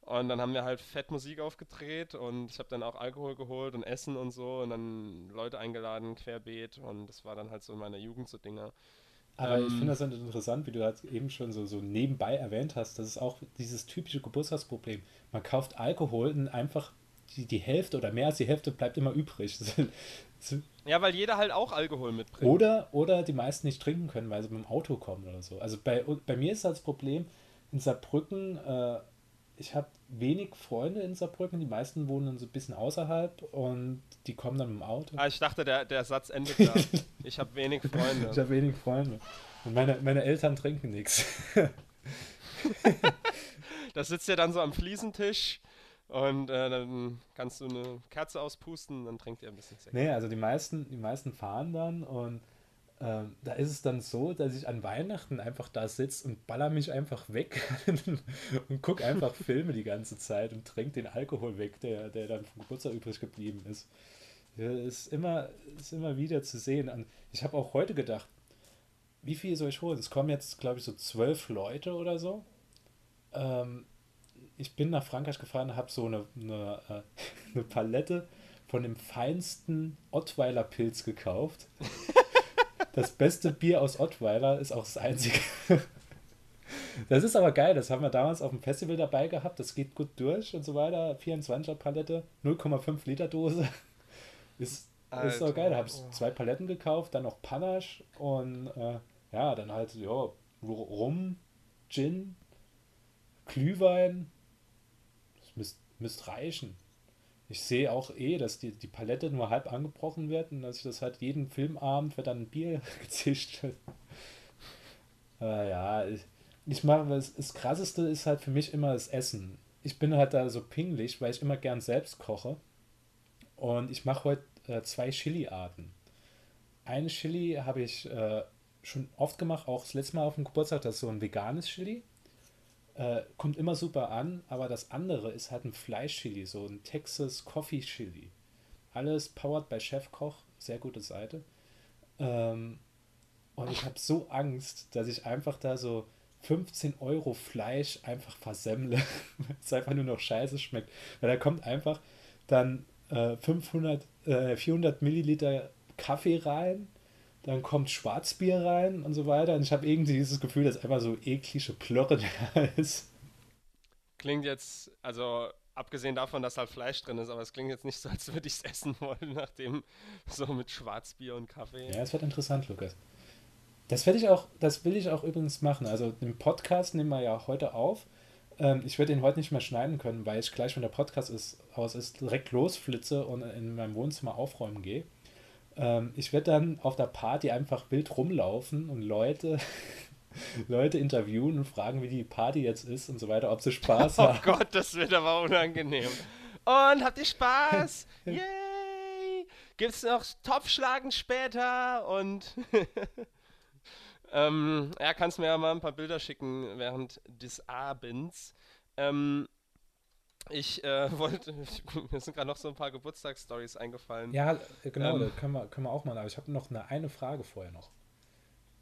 Und dann haben wir halt fett Musik aufgedreht und ich habe dann auch Alkohol geholt und Essen und so und dann Leute eingeladen, querbeet und das war dann halt so in meiner Jugend so Dinge. Aber ähm, ich finde das interessant, wie du halt eben schon so, so nebenbei erwähnt hast, das ist auch dieses typische Geburtstagsproblem. Man kauft Alkohol und einfach die, die Hälfte oder mehr als die Hälfte bleibt immer übrig. ja, weil jeder halt auch Alkohol mitbringt. Oder, oder die meisten nicht trinken können, weil sie mit dem Auto kommen oder so. Also bei, bei mir ist das Problem, in Saarbrücken, äh, ich habe wenig Freunde in Saarbrücken, die meisten wohnen so ein bisschen außerhalb und die kommen dann mit dem Auto. Ah, ich dachte, der, der Satz endet da. ich habe wenig Freunde. Ich habe wenig Freunde. Und meine, meine Eltern trinken nichts. Da sitzt ja dann so am Fliesentisch und äh, dann kannst du eine Kerze auspusten, dann trinkt ihr ein bisschen Sekt. Nee, also die meisten, die meisten fahren dann und ähm, da ist es dann so, dass ich an Weihnachten einfach da sitze und baller mich einfach weg und gucke einfach Filme die ganze Zeit und trinke den Alkohol weg, der, der dann vom Geburtstag übrig geblieben ist. Ja, ist, immer, ist immer wieder zu sehen. Und ich habe auch heute gedacht, wie viel soll ich holen? Es kommen jetzt, glaube ich, so zwölf Leute oder so. Ähm, ich bin nach Frankreich gefahren und habe so eine, eine, äh, eine Palette von dem feinsten Ottweiler Pilz gekauft. das beste Bier aus Ottweiler ist auch das einzige. Das ist aber geil, das haben wir damals auf dem Festival dabei gehabt, das geht gut durch und so weiter. 24er Palette, 0,5 Liter Dose. Ist, ist auch geil. Da habe ich zwei Paletten gekauft, dann noch Panache und äh, ja, dann halt, ja, Rum, Gin, Glühwein. Müsste müsst reichen. Ich sehe auch eh, dass die, die Palette nur halb angebrochen wird und dass ich das halt jeden Filmabend wird dann ein Bier gezischt. äh, ja, ich, ich mache, das, das krasseste ist halt für mich immer das Essen. Ich bin halt da so pingelig, weil ich immer gern selbst koche. Und ich mache heute äh, zwei Chili-Arten. Eine Chili habe ich äh, schon oft gemacht, auch das letzte Mal auf dem Geburtstag, das ist so ein veganes Chili. Äh, kommt immer super an, aber das andere ist halt ein Fleischchili, so ein Texas Coffee Chili. Alles powered bei Chefkoch, sehr gute Seite. Ähm, und ich habe so Angst, dass ich einfach da so 15 Euro Fleisch einfach versemmle, weil es einfach nur noch scheiße schmeckt. Weil da kommt einfach dann äh, 500, äh, 400 Milliliter Kaffee rein, dann kommt Schwarzbier rein und so weiter. Und ich habe irgendwie dieses Gefühl, dass einfach so eklige Plörre da ist. Klingt jetzt, also abgesehen davon, dass halt Fleisch drin ist, aber es klingt jetzt nicht so, als würde ich es essen wollen, nachdem so mit Schwarzbier und Kaffee. Ja, es wird interessant, Lukas. Das werde ich auch, das will ich auch übrigens machen. Also den Podcast nehmen wir ja heute auf. Ähm, ich werde ihn heute nicht mehr schneiden können, weil ich gleich, wenn der Podcast ist, aus ist, direkt losflitze und in meinem Wohnzimmer aufräumen gehe. Ähm, ich werde dann auf der Party einfach wild rumlaufen und Leute, Leute interviewen und fragen, wie die Party jetzt ist und so weiter, ob sie Spaß oh haben. Oh Gott, das wird aber unangenehm. Und habt ihr Spaß? Yay! Gibt's noch Topfschlagen später? Und ähm, ja, kannst mir ja mal ein paar Bilder schicken während des Abends. Ähm, ich äh, wollte, mir sind gerade noch so ein paar Geburtstagsstories eingefallen. Ja, genau, ähm, können wir, können wir auch mal, aber ich habe noch eine, eine Frage vorher noch.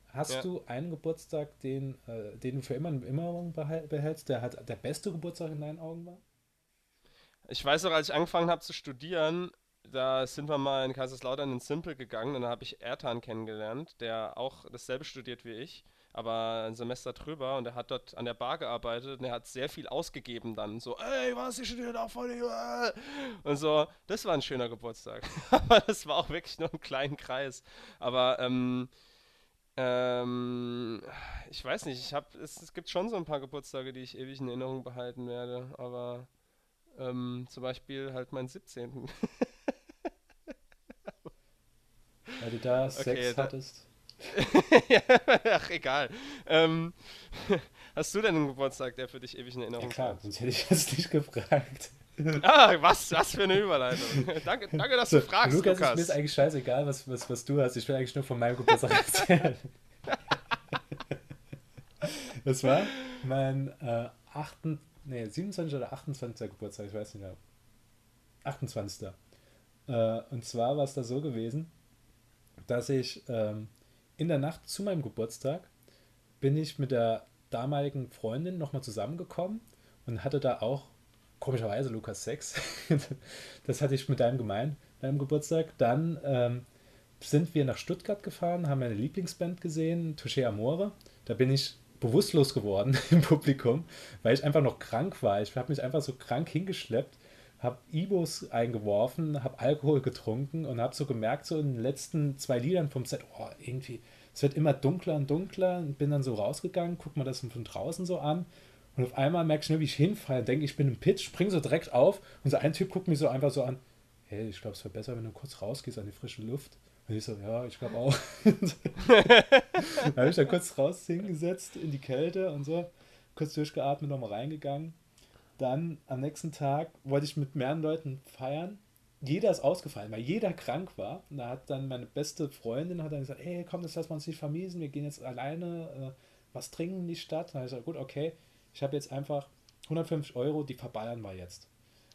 Hast ja. du einen Geburtstag, den, äh, den du für immer in Erinnerung behältst, der halt der beste Geburtstag in deinen Augen war? Ich weiß noch, als ich angefangen habe zu studieren, da sind wir mal in Kaiserslautern in Simple gegangen und da habe ich Ertan kennengelernt, der auch dasselbe studiert wie ich aber ein Semester drüber und er hat dort an der Bar gearbeitet und er hat sehr viel ausgegeben dann. So, ey, was ist denn da von dir? Und so, das war ein schöner Geburtstag. aber das war auch wirklich nur ein kleiner Kreis. Aber, ähm, ähm, ich weiß nicht, ich habe, es, es gibt schon so ein paar Geburtstage, die ich ewig in Erinnerung behalten werde, aber ähm, zum Beispiel halt meinen 17. Weil du da okay, Sex da, hattest. Ach, egal. Ähm, hast du denn einen Geburtstag, der für dich ewig in Erinnerung ist? Ja, klar, sonst hätte ich das nicht gefragt. Ah, was, was für eine Überleitung. danke, danke, dass du So, fragst, Lukas, Lukas. ist mir ist eigentlich scheißegal, was, was, was du hast. Ich will eigentlich nur von meinem Geburtstag erzählen. das war mein äh, 8, nee, 27. oder 28. Geburtstag, ich weiß nicht mehr. 28. Äh, und zwar war es da so gewesen, dass ich ähm, in der Nacht zu meinem Geburtstag bin ich mit der damaligen Freundin nochmal zusammengekommen und hatte da auch komischerweise Lukas Sex. das hatte ich mit deinem gemein, deinem Geburtstag. Dann ähm, sind wir nach Stuttgart gefahren, haben meine Lieblingsband gesehen, Touché Amore. Da bin ich bewusstlos geworden im Publikum, weil ich einfach noch krank war. Ich habe mich einfach so krank hingeschleppt, habe Ibos eingeworfen, habe Alkohol getrunken und habe so gemerkt, so in den letzten zwei Liedern vom Set, oh, irgendwie, es wird immer dunkler und dunkler und bin dann so rausgegangen, guck mir das von draußen so an und auf einmal merke ich nur, wie ich hinfalle, denke, ich bin im Pitch, spring so direkt auf und so ein Typ guckt mich so einfach so an, hey, ich glaube, es wäre besser, wenn du kurz rausgehst an die frische Luft. Und ich so, ja, ich glaube auch. dann habe ich da kurz raus hingesetzt in die Kälte und so, kurz durchgeatmet, nochmal reingegangen. Dann am nächsten Tag wollte ich mit mehreren Leuten feiern. Jeder ist ausgefallen, weil jeder krank war. Und da hat dann meine beste Freundin hat dann gesagt, hey, komm, das lassen wir uns nicht vermiesen, wir gehen jetzt alleine äh, was trinken in die Stadt. Da habe ich gesagt, gut, okay, ich habe jetzt einfach 150 Euro, die verballern wir jetzt.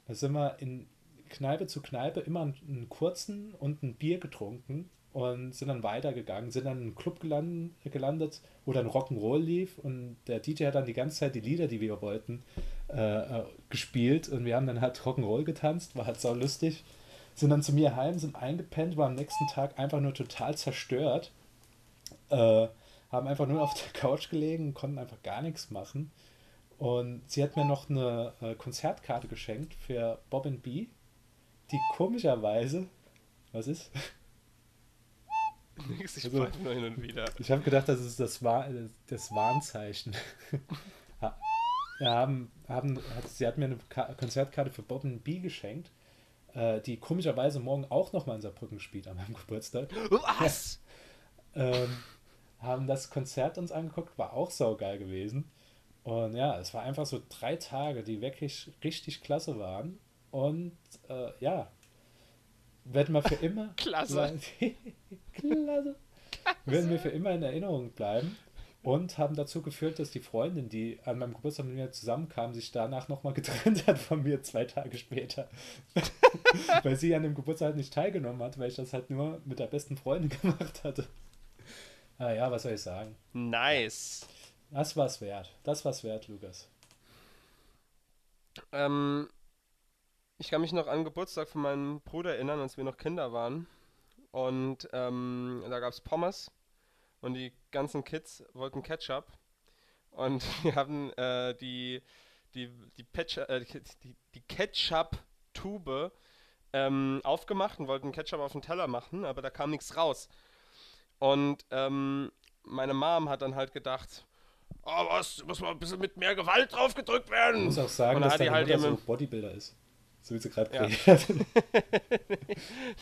Da sind wir in Kneipe zu Kneipe immer einen, einen kurzen und ein Bier getrunken und sind dann weitergegangen, sind dann in einen Club gelandet, gelandet, wo dann Rock'n'Roll lief und der DJ hat dann die ganze Zeit die Lieder, die wir wollten, äh, äh, gespielt und wir haben dann halt Rock'n'Roll getanzt, war halt sau lustig. Sind dann zu mir heim, sind eingepennt, waren am nächsten Tag einfach nur total zerstört. Äh, haben einfach nur auf der Couch gelegen, konnten einfach gar nichts machen. Und sie hat mir noch eine äh, Konzertkarte geschenkt für Bob and B, die komischerweise. Was ist? Nix, ich Also- nur hin und wieder. Ich habe gedacht, das ist das, War das Warnzeichen. Haben, haben, hat, sie hat mir eine Ka Konzertkarte für Bob B geschenkt, äh, die komischerweise morgen auch nochmal in Saarbrücken spielt an meinem Geburtstag. Was? ähm, haben das Konzert uns angeguckt, war auch saugeil gewesen. Und ja, es war einfach so drei Tage, die wirklich richtig klasse waren. Und äh, ja, werden wir für immer. Klasse. klasse. Werden wir für immer in Erinnerung bleiben. Und haben dazu geführt, dass die Freundin, die an meinem Geburtstag mit mir zusammenkam, sich danach nochmal getrennt hat von mir zwei Tage später. weil sie an dem Geburtstag halt nicht teilgenommen hat, weil ich das halt nur mit der besten Freundin gemacht hatte. Ah ja, was soll ich sagen? Nice. Das war's wert. Das war's wert, Lukas. Ähm, ich kann mich noch an den Geburtstag von meinem Bruder erinnern, als wir noch Kinder waren. Und ähm, da gab es Pommes und die ganzen Kids wollten Ketchup. Und wir haben äh, die, die, die, Petcha- äh, die, die Ketchup-Tube ähm, aufgemacht und wollten Ketchup auf den Teller machen, aber da kam nichts raus. Und ähm, meine Mom hat dann halt gedacht, oh was, muss mal ein bisschen mit mehr Gewalt drauf gedrückt werden. Ich muss auch sagen, Und dass die deine halt Mutter so mit- Bodybuilder ist. So wie sie gerade Ja.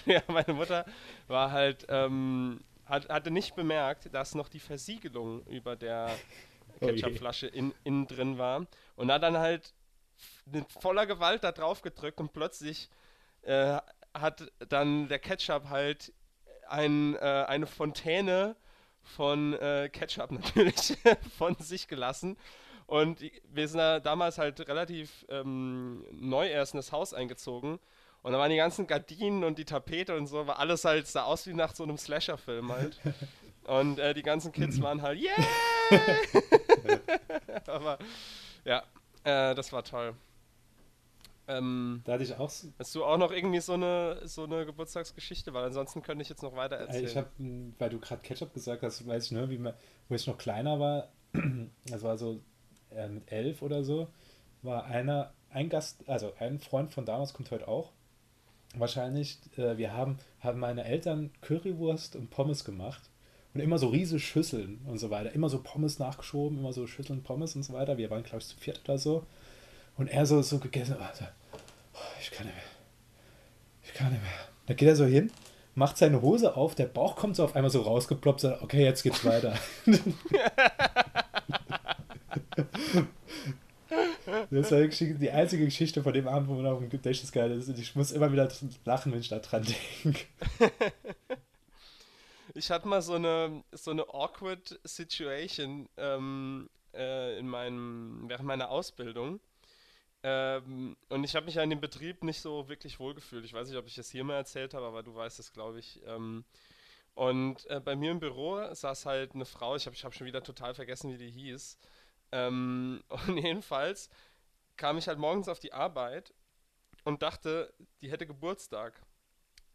ja, meine Mutter war halt, ähm, hat, hatte nicht bemerkt, dass noch die Versiegelung über der Oh. Ketchupflasche in, innen drin war. Und hat dann halt mit voller Gewalt da drauf gedrückt und plötzlich äh, hat dann der Ketchup halt ein, äh, eine Fontäne von äh, Ketchup natürlich von sich gelassen. Und wir sind da damals halt relativ ähm, neu erst in das Haus eingezogen. Und da waren die ganzen Gardinen und die Tapete und so, war alles halt, sah aus wie nach so einem Slasher-Film halt. Und äh, die ganzen Kids waren halt, yeah! Aber ja, äh, das war toll. Ähm, Da hatte ich auch. hast du auch noch irgendwie so eine, so eine Geburtstagsgeschichte? Weil ansonsten könnte ich jetzt noch weiter Äh, erzählen. Ich habe, weil du gerade Ketchup gesagt hast, weiß ich nur, wie man, wo ich noch kleiner war, das war so äh, mit elf oder so, war einer, ein Gast, also ein Freund von damals kommt heute auch. Wahrscheinlich, äh, wir haben, haben meine Eltern Currywurst und Pommes gemacht und immer so riesige Schüsseln und so weiter. Immer so Pommes nachgeschoben, immer so Schüsseln Pommes und so weiter. Wir waren, glaube ich, zu viert oder so. Und er so, so gegessen, oh, so, oh, ich kann nicht mehr. Ich kann nicht mehr. Dann geht er so hin, macht seine Hose auf, der Bauch kommt so auf einmal so rausgeploppt, sagt, okay, jetzt geht's weiter. Das war die einzige Geschichte von dem Abend, wo man auf dem Gedächtnis geil ist. Und ich muss immer wieder lachen, wenn ich da dran denke. Ich hatte mal so eine, so eine awkward Situation ähm, äh, in meinem, während meiner Ausbildung. Ähm, und ich habe mich an dem Betrieb nicht so wirklich wohlgefühlt. Ich weiß nicht, ob ich es hier mal erzählt habe, aber du weißt es, glaube ich. Ähm, und äh, bei mir im Büro saß halt eine Frau, ich habe ich hab schon wieder total vergessen, wie die hieß. Ähm, und jedenfalls kam ich halt morgens auf die Arbeit und dachte, die hätte Geburtstag.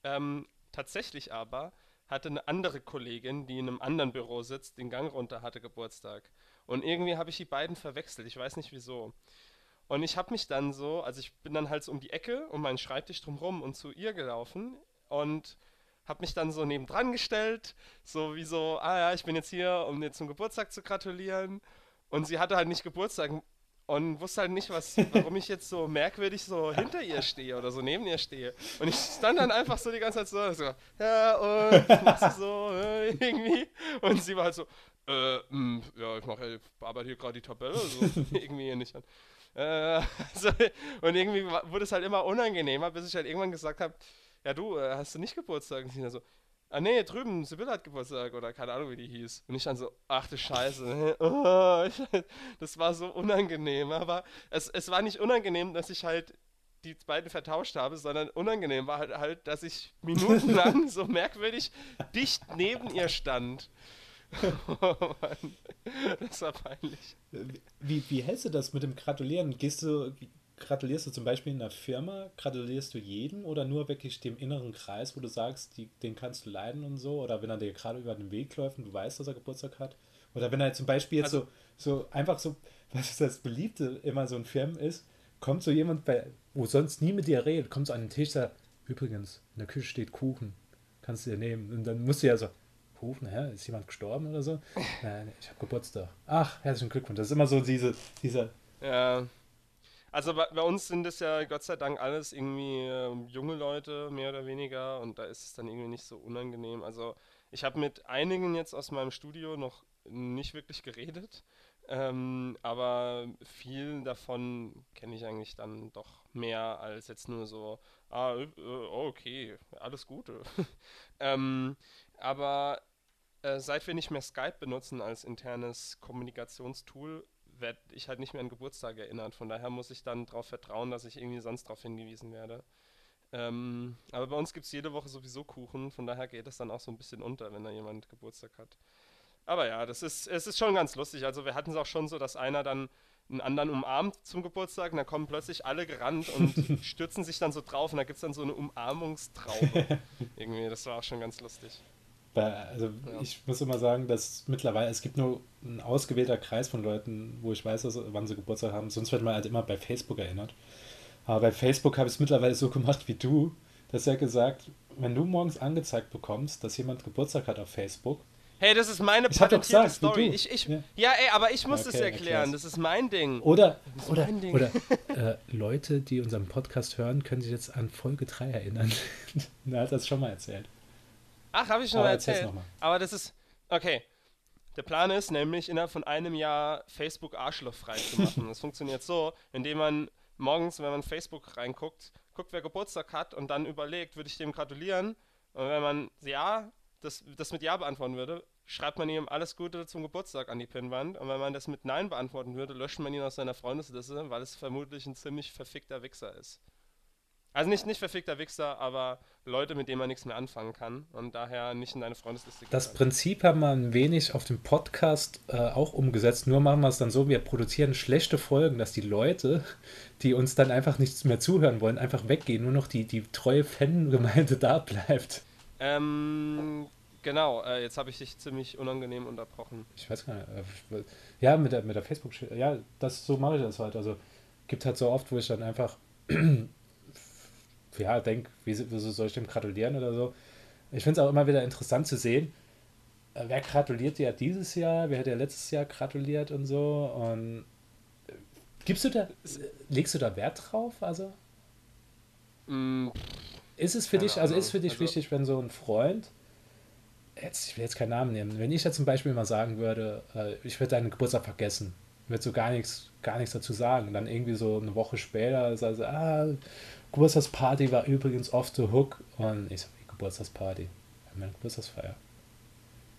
Ähm, tatsächlich aber hatte eine andere Kollegin, die in einem anderen Büro sitzt, den Gang runter hatte Geburtstag. Und irgendwie habe ich die beiden verwechselt. Ich weiß nicht wieso. Und ich habe mich dann so, also ich bin dann halt so um die Ecke, um meinen Schreibtisch drumherum und zu ihr gelaufen und habe mich dann so nebendran gestellt, so wie so, ah ja, ich bin jetzt hier, um dir zum Geburtstag zu gratulieren. Und sie hatte halt nicht Geburtstag und wusste halt nicht, was, warum ich jetzt so merkwürdig so hinter ihr stehe oder so neben ihr stehe. Und ich stand dann einfach so die ganze Zeit so, so ja, und machst du so, äh, irgendwie. Und sie war halt so, äh, mh, hm, ja, ich mache, bearbeite hier gerade die Tabelle, so, irgendwie nicht an. Äh, also, und irgendwie wurde es halt immer unangenehmer, bis ich halt irgendwann gesagt habe, ja du, äh, hast du nicht Geburtstag? Und sie dann so, ah nee, drüben, Sibylle hat Geburtstag oder keine Ahnung, wie die hieß. Und ich dann so, ach du Scheiße, oh, das war so unangenehm. Aber es, es war nicht unangenehm, dass ich halt die beiden vertauscht habe, sondern unangenehm war halt, halt dass ich minutenlang so merkwürdig dicht neben ihr stand. Oh Mann, das war peinlich. Wie, wie hältst du das mit dem Gratulieren? Gehst du, gratulierst du zum Beispiel in einer Firma, gratulierst du jedem oder nur wirklich dem inneren Kreis, wo du sagst, die, den kannst du leiden und so? Oder wenn er dir gerade über den Weg läuft und du weißt, dass er Geburtstag hat? Oder wenn er zum Beispiel jetzt also, so, so einfach so, was ist das Beliebte immer so in Firmen ist, kommt so jemand, bei, wo sonst nie mit dir redet, kommt so an den Tisch, sagt, übrigens, in der Küche steht Kuchen, kannst du dir nehmen. Und dann musst du ja so, Kuchen, hä, ist jemand gestorben oder so? Nein, ich habe Geburtstag. Ach, herzlichen Glückwunsch. Das ist immer so diese, dieser. Ja. Also bei, bei, uns sind es ja Gott sei Dank alles irgendwie äh, junge Leute, mehr oder weniger, und da ist es dann irgendwie nicht so unangenehm. Also ich habe mit einigen jetzt aus meinem Studio noch nicht wirklich geredet, ähm, aber viel davon kenne ich eigentlich dann doch mehr als jetzt nur so, ah, äh, okay, alles Gute. ähm, aber äh, seit wir nicht mehr Skype benutzen als internes Kommunikationstool, werde ich halt nicht mehr an Geburtstag erinnert. Von daher muss ich dann darauf vertrauen, dass ich irgendwie sonst darauf hingewiesen werde. Ähm, aber bei uns gibt es jede Woche sowieso Kuchen, von daher geht es dann auch so ein bisschen unter, wenn da jemand Geburtstag hat. Aber ja, das ist, es ist schon ganz lustig. Also wir hatten es auch schon so, dass einer dann einen anderen umarmt zum Geburtstag und da kommen plötzlich alle gerannt und stürzen sich dann so drauf und da gibt es dann so eine Umarmungstraube. Irgendwie, das war auch schon ganz lustig. Also ja. ich muss immer sagen, dass mittlerweile, es gibt nur ein ausgewählter Kreis von Leuten, wo ich weiß, dass, wann sie Geburtstag haben. Sonst wird man halt immer bei Facebook erinnert. Aber bei Facebook habe ich es mittlerweile so gemacht wie du, dass er gesagt, wenn du morgens angezeigt bekommst, dass jemand Geburtstag hat auf Facebook. Hey, das ist meine patentierte Story. Ich, ich, ja. ja. ey, aber ich muss es okay, erklären. Erklär's. Das ist mein Ding. Oder, oder, Ding. oder äh, Leute, die unseren Podcast hören, können sich jetzt an Folge 3 erinnern. er hat das schon mal erzählt. Ach, habe ich schon Aber mal erzählt. Noch mal. Aber das ist. Okay. Der Plan ist nämlich, innerhalb von einem Jahr Facebook arschlochfrei zu machen. das funktioniert so, indem man morgens, wenn man Facebook reinguckt, guckt, wer Geburtstag hat und dann überlegt, würde ich dem gratulieren? Und wenn man Ja, das, das mit Ja beantworten würde, schreibt man ihm alles Gute zum Geburtstag an die Pinnwand. Und wenn man das mit Nein beantworten würde, löscht man ihn aus seiner Freundesliste, weil es vermutlich ein ziemlich verfickter Wichser ist. Also nicht, nicht verfickter Wichser, aber Leute, mit denen man nichts mehr anfangen kann und daher nicht in deine Freundesliste Das kann. Prinzip haben wir ein wenig auf dem Podcast äh, auch umgesetzt, nur machen wir es dann so, wir produzieren schlechte Folgen, dass die Leute, die uns dann einfach nichts mehr zuhören wollen, einfach weggehen, nur noch die, die treue Fangemeinde da bleibt. Ähm, genau, äh, jetzt habe ich dich ziemlich unangenehm unterbrochen. Ich weiß gar nicht. Äh, ja, mit der, mit der Facebook, ja, das so mache ich das halt. Also gibt halt so oft, wo ich dann einfach ja, denke, wieso soll ich dem gratulieren oder so. Ich finde es auch immer wieder interessant zu sehen, äh, wer gratuliert dir dieses Jahr, wer hat ja letztes Jahr gratuliert und so. Und äh, gibst du da, legst du da Wert drauf? Also? Mm. Ist es für dich, also ist für dich also, wichtig, wenn so ein Freund, jetzt, ich will jetzt keinen Namen nehmen, wenn ich jetzt zum Beispiel mal sagen würde, äh, ich würde deinen Geburtstag vergessen, wird so gar nichts, gar nichts dazu sagen. Und dann irgendwie so eine Woche später sie, ah, Geburtstagsparty war übrigens off the hook. Und ich so, Geburtstagsparty? Meine Geburtstagsfeier.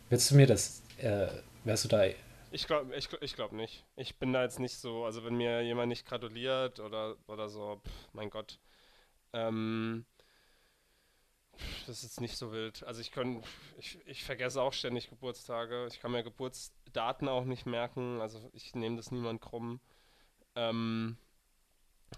Willst du mir das, äh, wärst du da ich glaube ich, ich glaub nicht. Ich bin da jetzt nicht so, also wenn mir jemand nicht gratuliert oder, oder so, pff, mein Gott. Ähm, das ist jetzt nicht so wild. Also ich kann, ich, ich vergesse auch ständig Geburtstage. Ich kann mir Geburtsdaten auch nicht merken. Also ich nehme das niemand krumm. Ähm,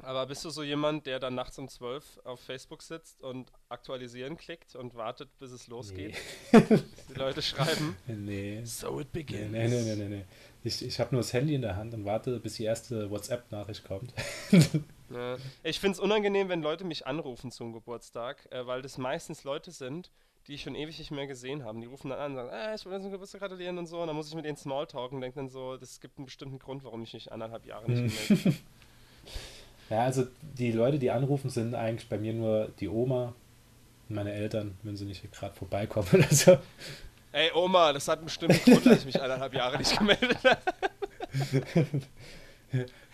aber bist du so jemand, der dann nachts um 12 auf Facebook sitzt und aktualisieren klickt und wartet, bis es losgeht? Nee. die Leute schreiben. Nee. So it begins. Nee, nee, nee, nee, nee. Ich, ich habe nur das Handy in der Hand und warte, bis die erste WhatsApp-Nachricht kommt. ja. Ich finde es unangenehm, wenn Leute mich anrufen zum Geburtstag, äh, weil das meistens Leute sind, die ich schon ewig nicht mehr gesehen habe. Die rufen dann an und sagen, äh, ich will zum Geburtstag gratulieren und so. Und dann muss ich mit denen Smalltalken und denke dann so, das gibt einen bestimmten Grund, warum ich mich anderthalb Jahre nicht gemeldet habe. Ja, also die Leute, die anrufen, sind eigentlich bei mir nur die Oma und meine Eltern, wenn sie nicht gerade vorbeikommen oder so. Ey Oma, das hat einen bestimmten Grund, dass ich mich eineinhalb Jahre nicht gemeldet habe.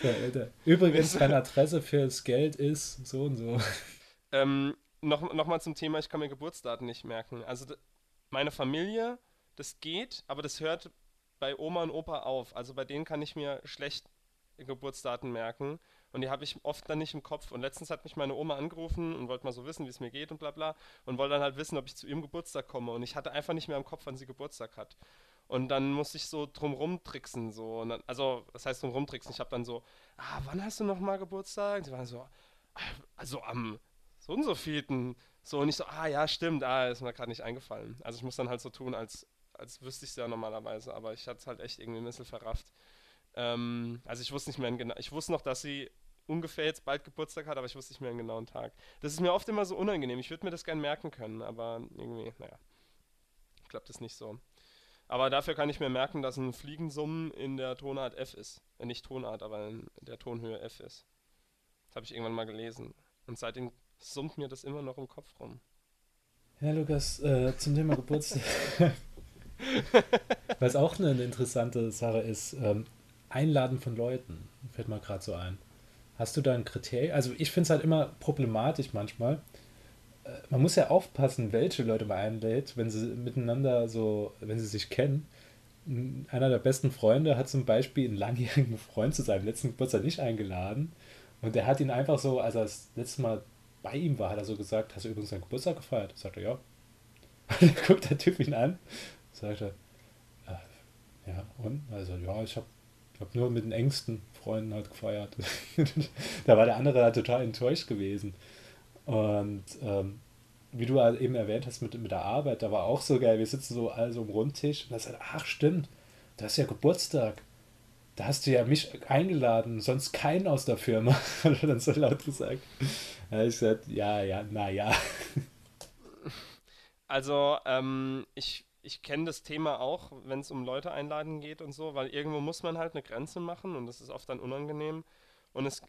ja, Übrigens, meine Adresse für das Geld ist so und so. Ähm, noch, noch mal zum Thema, ich kann mir Geburtsdaten nicht merken. Also meine Familie, das geht, aber das hört bei Oma und Opa auf. Also bei denen kann ich mir schlecht Geburtsdaten merken. Und die habe ich oft dann nicht im Kopf. Und letztens hat mich meine Oma angerufen und wollte mal so wissen, wie es mir geht und bla bla. Und wollte dann halt wissen, ob ich zu ihrem Geburtstag komme. Und ich hatte einfach nicht mehr im Kopf, wann sie Geburtstag hat. Und dann musste ich so drumrum tricksen. So. Dann, also, das heißt drumrum tricksen. Ich habe dann so, ah, wann hast du nochmal Geburtstag? Und sie waren so, ah, also am so und so vielten. So, und ich so, ah ja, stimmt, ah, ist mir gerade nicht eingefallen. Also ich muss dann halt so tun, als, als wüsste ich es ja normalerweise, aber ich hatte es halt echt irgendwie ein bisschen verrafft. Ähm, also ich wusste nicht mehr genau, ich wusste noch, dass sie ungefähr jetzt bald Geburtstag hat, aber ich wusste nicht mehr einen genauen Tag. Das ist mir oft immer so unangenehm. Ich würde mir das gerne merken können, aber irgendwie, naja, klappt es nicht so. Aber dafür kann ich mir merken, dass ein Fliegensummen in der Tonart F ist. Äh, nicht Tonart, aber in der Tonhöhe F ist. Das habe ich irgendwann mal gelesen. Und seitdem summt mir das immer noch im Kopf rum. Ja, Lukas, äh, zum Thema Geburtstag. Was auch eine, eine interessante Sache ist, ähm, Einladen von Leuten, fällt mir gerade so ein. Hast du da ein Kriterium? Also ich finde es halt immer problematisch manchmal. Äh, man muss ja aufpassen, welche Leute man einlädt, wenn sie miteinander so, wenn sie sich kennen. Einer der besten Freunde hat zum Beispiel einen langjährigen Freund zu seinem letzten Geburtstag nicht eingeladen. Und der hat ihn einfach so, als er das letzte Mal bei ihm war, hat er so gesagt, hast du übrigens seinen Geburtstag gefeiert? Sagt er, ja. Und dann guckt der Typ ihn an, sagt er, äh, ja, und? Also, ja, ich habe hab nur mit den engsten Freunden halt gefeiert. da war der andere halt total enttäuscht gewesen. Und ähm, wie du halt eben erwähnt hast mit, mit der Arbeit, da war auch so geil. Wir sitzen so alle so am Rundtisch und da sagt, ach stimmt, da ist ja Geburtstag. Da hast du ja mich eingeladen, sonst keinen aus der Firma, hat er dann so laut gesagt. Habe ich gesagt, ja, ja, naja. Also, ähm, ich ich kenne das Thema auch, wenn es um Leute einladen geht und so, weil irgendwo muss man halt eine Grenze machen und das ist oft dann unangenehm. Und es,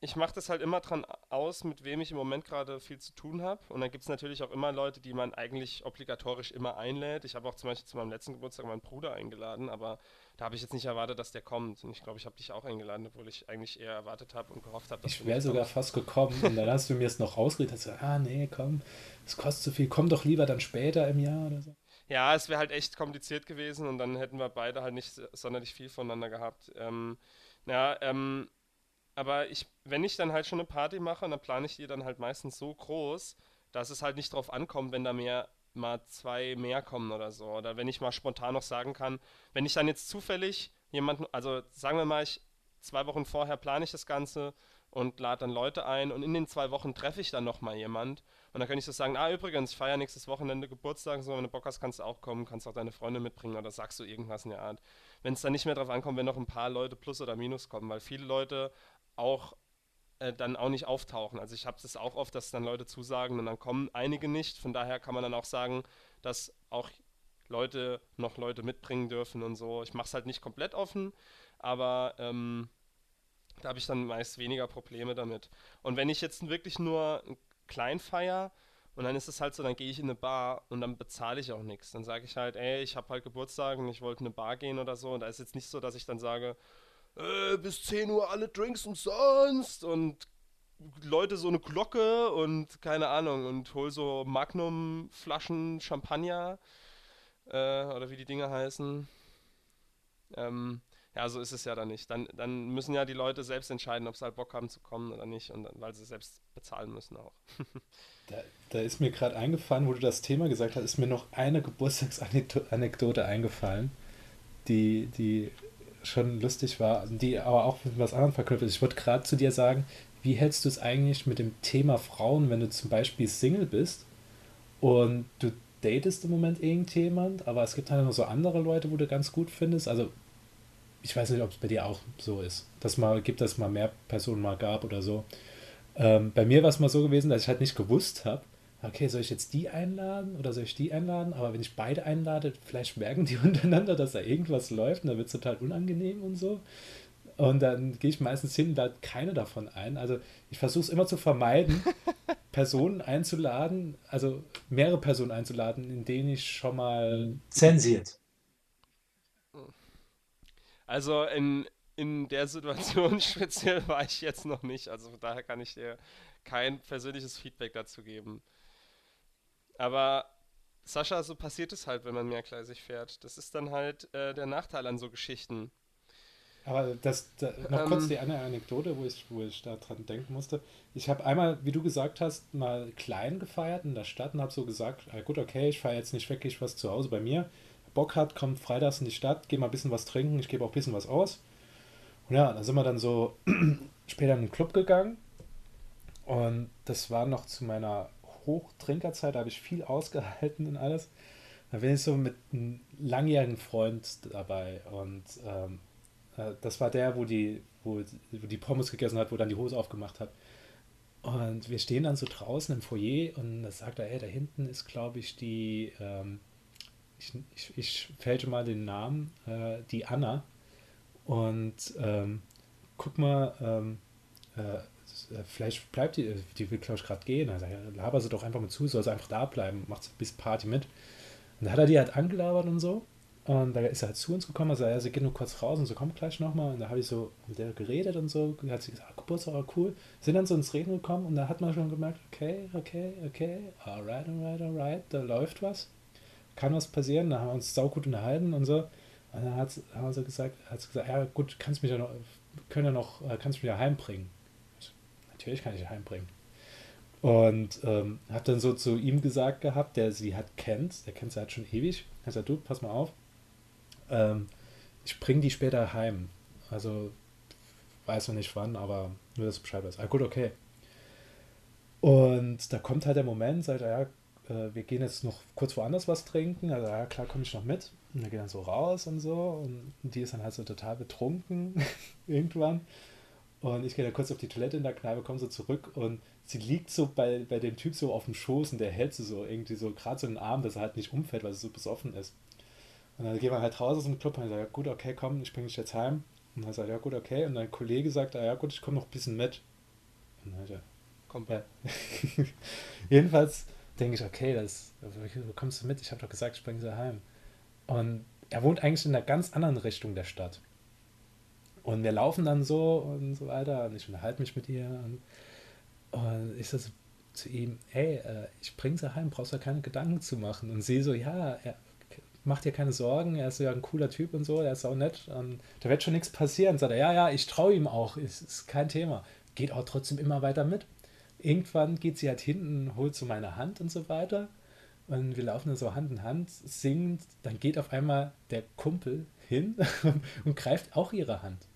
ich mache das halt immer dran aus, mit wem ich im Moment gerade viel zu tun habe. Und dann gibt es natürlich auch immer Leute, die man eigentlich obligatorisch immer einlädt. Ich habe auch zum Beispiel zu meinem letzten Geburtstag meinen Bruder eingeladen, aber da habe ich jetzt nicht erwartet, dass der kommt. Und ich glaube, ich habe dich auch eingeladen, obwohl ich eigentlich eher erwartet habe und gehofft habe, dass ich du Ich wäre sogar fast gekommen und dann hast du mir es noch ausgeredet, hast gesagt, ah nee, komm, es kostet zu viel, komm doch lieber dann später im Jahr oder so. Ja, es wäre halt echt kompliziert gewesen und dann hätten wir beide halt nicht sonderlich viel voneinander gehabt. Ähm, ja, ähm, aber ich, wenn ich dann halt schon eine Party mache, dann plane ich die dann halt meistens so groß, dass es halt nicht drauf ankommt, wenn da mehr mal zwei mehr kommen oder so. Oder wenn ich mal spontan noch sagen kann, wenn ich dann jetzt zufällig jemanden, also sagen wir mal, ich zwei Wochen vorher plane ich das Ganze und lade dann Leute ein und in den zwei Wochen treffe ich dann nochmal jemand und dann kann ich so sagen, ah übrigens, ich feiere nächstes Wochenende Geburtstag, so wenn du Bock hast, kannst du auch kommen, kannst auch deine Freunde mitbringen oder sagst du irgendwas in der Art. Wenn es dann nicht mehr darauf ankommt, wenn noch ein paar Leute plus oder minus kommen, weil viele Leute auch äh, dann auch nicht auftauchen. Also ich habe es auch oft, dass dann Leute zusagen und dann kommen einige nicht. Von daher kann man dann auch sagen, dass auch Leute noch Leute mitbringen dürfen und so. Ich mache es halt nicht komplett offen, aber ähm, da habe ich dann meist weniger Probleme damit. Und wenn ich jetzt wirklich nur Kleinfeier und dann ist es halt so, dann gehe ich in eine Bar und dann bezahle ich auch nichts. Dann sage ich halt, ey, ich habe halt Geburtstag und ich wollte in eine Bar gehen oder so. Und da ist jetzt nicht so, dass ich dann sage, äh, bis 10 Uhr alle Drinks umsonst und Leute so eine Glocke und keine Ahnung und hol so Magnum-Flaschen Champagner äh, oder wie die Dinge heißen. Ähm, ja, so ist es ja dann nicht. Dann, dann müssen ja die Leute selbst entscheiden, ob sie halt Bock haben zu kommen oder nicht und weil sie selbst bezahlen müssen auch. da, da ist mir gerade eingefallen, wo du das Thema gesagt hast, ist mir noch eine Geburtstagsanekdote eingefallen, die, die schon lustig war, die aber auch mit was anderem verknüpft ist. Ich wollte gerade zu dir sagen, wie hältst du es eigentlich mit dem Thema Frauen, wenn du zum Beispiel Single bist und du datest im Moment irgendjemand, aber es gibt halt noch so andere Leute, wo du ganz gut findest. Also ich weiß nicht, ob es bei dir auch so ist, dass mal gibt, dass mal mehr Personen mal gab oder so. Ähm, bei mir war es mal so gewesen, dass ich halt nicht gewusst habe, okay, soll ich jetzt die einladen oder soll ich die einladen? Aber wenn ich beide einlade, vielleicht merken die untereinander, dass da irgendwas läuft und dann wird es total unangenehm und so. Und dann gehe ich meistens hin und lade keine davon ein. Also ich versuche es immer zu vermeiden, Personen einzuladen, also mehrere Personen einzuladen, in denen ich schon mal. Zensiert. Also in, in der Situation speziell war ich jetzt noch nicht. Also von daher kann ich dir kein persönliches Feedback dazu geben. Aber Sascha, so passiert es halt, wenn man mehrgleisig fährt. Das ist dann halt äh, der Nachteil an so Geschichten. Aber das, da, noch ähm, kurz die eine Anekdote, wo ich, wo ich da dran denken musste. Ich habe einmal, wie du gesagt hast, mal klein gefeiert in der Stadt und habe so gesagt, ah, gut, okay, ich feiere jetzt nicht wirklich was zu Hause bei mir. Bock hat, kommt freitags in die Stadt, geh mal ein bisschen was trinken, ich gebe auch ein bisschen was aus. Und ja, da sind wir dann so später in den Club gegangen. Und das war noch zu meiner Hochtrinkerzeit, da habe ich viel ausgehalten und alles. Da bin ich so mit einem langjährigen Freund dabei. Und ähm, äh, das war der, wo die, wo, wo die Pommes gegessen hat, wo dann die Hose aufgemacht hat. Und wir stehen dann so draußen im Foyer und da sagt er, ey, da hinten ist, glaube ich, die, ähm, ich, ich, ich fälsche mal den Namen, äh, die Anna. Und ähm, guck mal, ähm, äh, vielleicht bleibt die, die will, glaube ich, gerade gehen. Also ja, laber sie doch einfach mal zu, soll sie einfach da bleiben, macht bisschen Party mit. Und da hat er die halt angelabert und so. Und da ist er halt zu uns gekommen, also ja, sie geht nur kurz raus und so kommt gleich nochmal. Und da habe ich so mit der geredet und so. Hat sie gesagt, ah, Geburtstag, oh, cool. Sind dann so ins Reden gekommen und da hat man schon gemerkt, okay, okay, okay, alright, alright, alright, da läuft was. Kann was passieren. Da haben wir uns saugut unterhalten und so. Und dann hat, haben sie gesagt, hat gesagt, ja gut, kannst mich ja noch, können ja noch, äh, kannst mich ja heimbringen. Ich, natürlich kann ich heimbringen. Und ähm, hat dann so zu ihm gesagt gehabt, der sie hat kennt, der kennt sie halt schon ewig. Er sagt, du, pass mal auf, ähm, ich bringe die später heim. Also weiß noch nicht wann, aber nur, dass du Bescheid weißt. Ah, gut, okay. Und da kommt halt der Moment, sagt er, ja, äh, wir gehen jetzt noch kurz woanders was trinken. Also, ja, klar, komme ich noch mit. Und er geht dann so raus und so. Und die ist dann halt so total betrunken irgendwann. Und ich gehe dann kurz auf die Toilette in der Kneipe, komme so zurück und sie liegt so bei, bei dem Typ so auf dem Schoß und der hält sie so irgendwie so gerade so in den Arm, dass er halt nicht umfällt, weil sie so besoffen ist. Und dann gehen wir halt raus aus dem Club und ich sage, ja, gut, okay, komm, ich bringe dich jetzt heim. Und dann sagt er, ja gut, okay. Und dein Kollege sagt, ah, ja gut, ich komme noch ein bisschen mit. Und dann ja, komm. Ja. Jedenfalls denke ich, okay, das, wo kommst du mit? Ich habe doch gesagt, ich bringe sie heim. Und er wohnt eigentlich in einer ganz anderen Richtung der Stadt. Und wir laufen dann so und so weiter und ich unterhalte mich mit ihr. Und, und ich so zu ihm, hey, äh, ich bringe sie heim, brauchst du keine Gedanken zu machen. Und sie so, ja, er, mach dir keine Sorgen, er ist ja ein cooler Typ und so, er ist auch nett. Und da wird schon nichts passieren. Sagt er, ja, ja, ich traue ihm auch, ist, ist kein Thema. Geht auch trotzdem immer weiter mit. Irgendwann geht sie halt hinten, holt so meine Hand und so weiter. Und wir laufen dann so Hand in Hand, singend. Dann geht auf einmal der Kumpel hin und greift auch ihre Hand.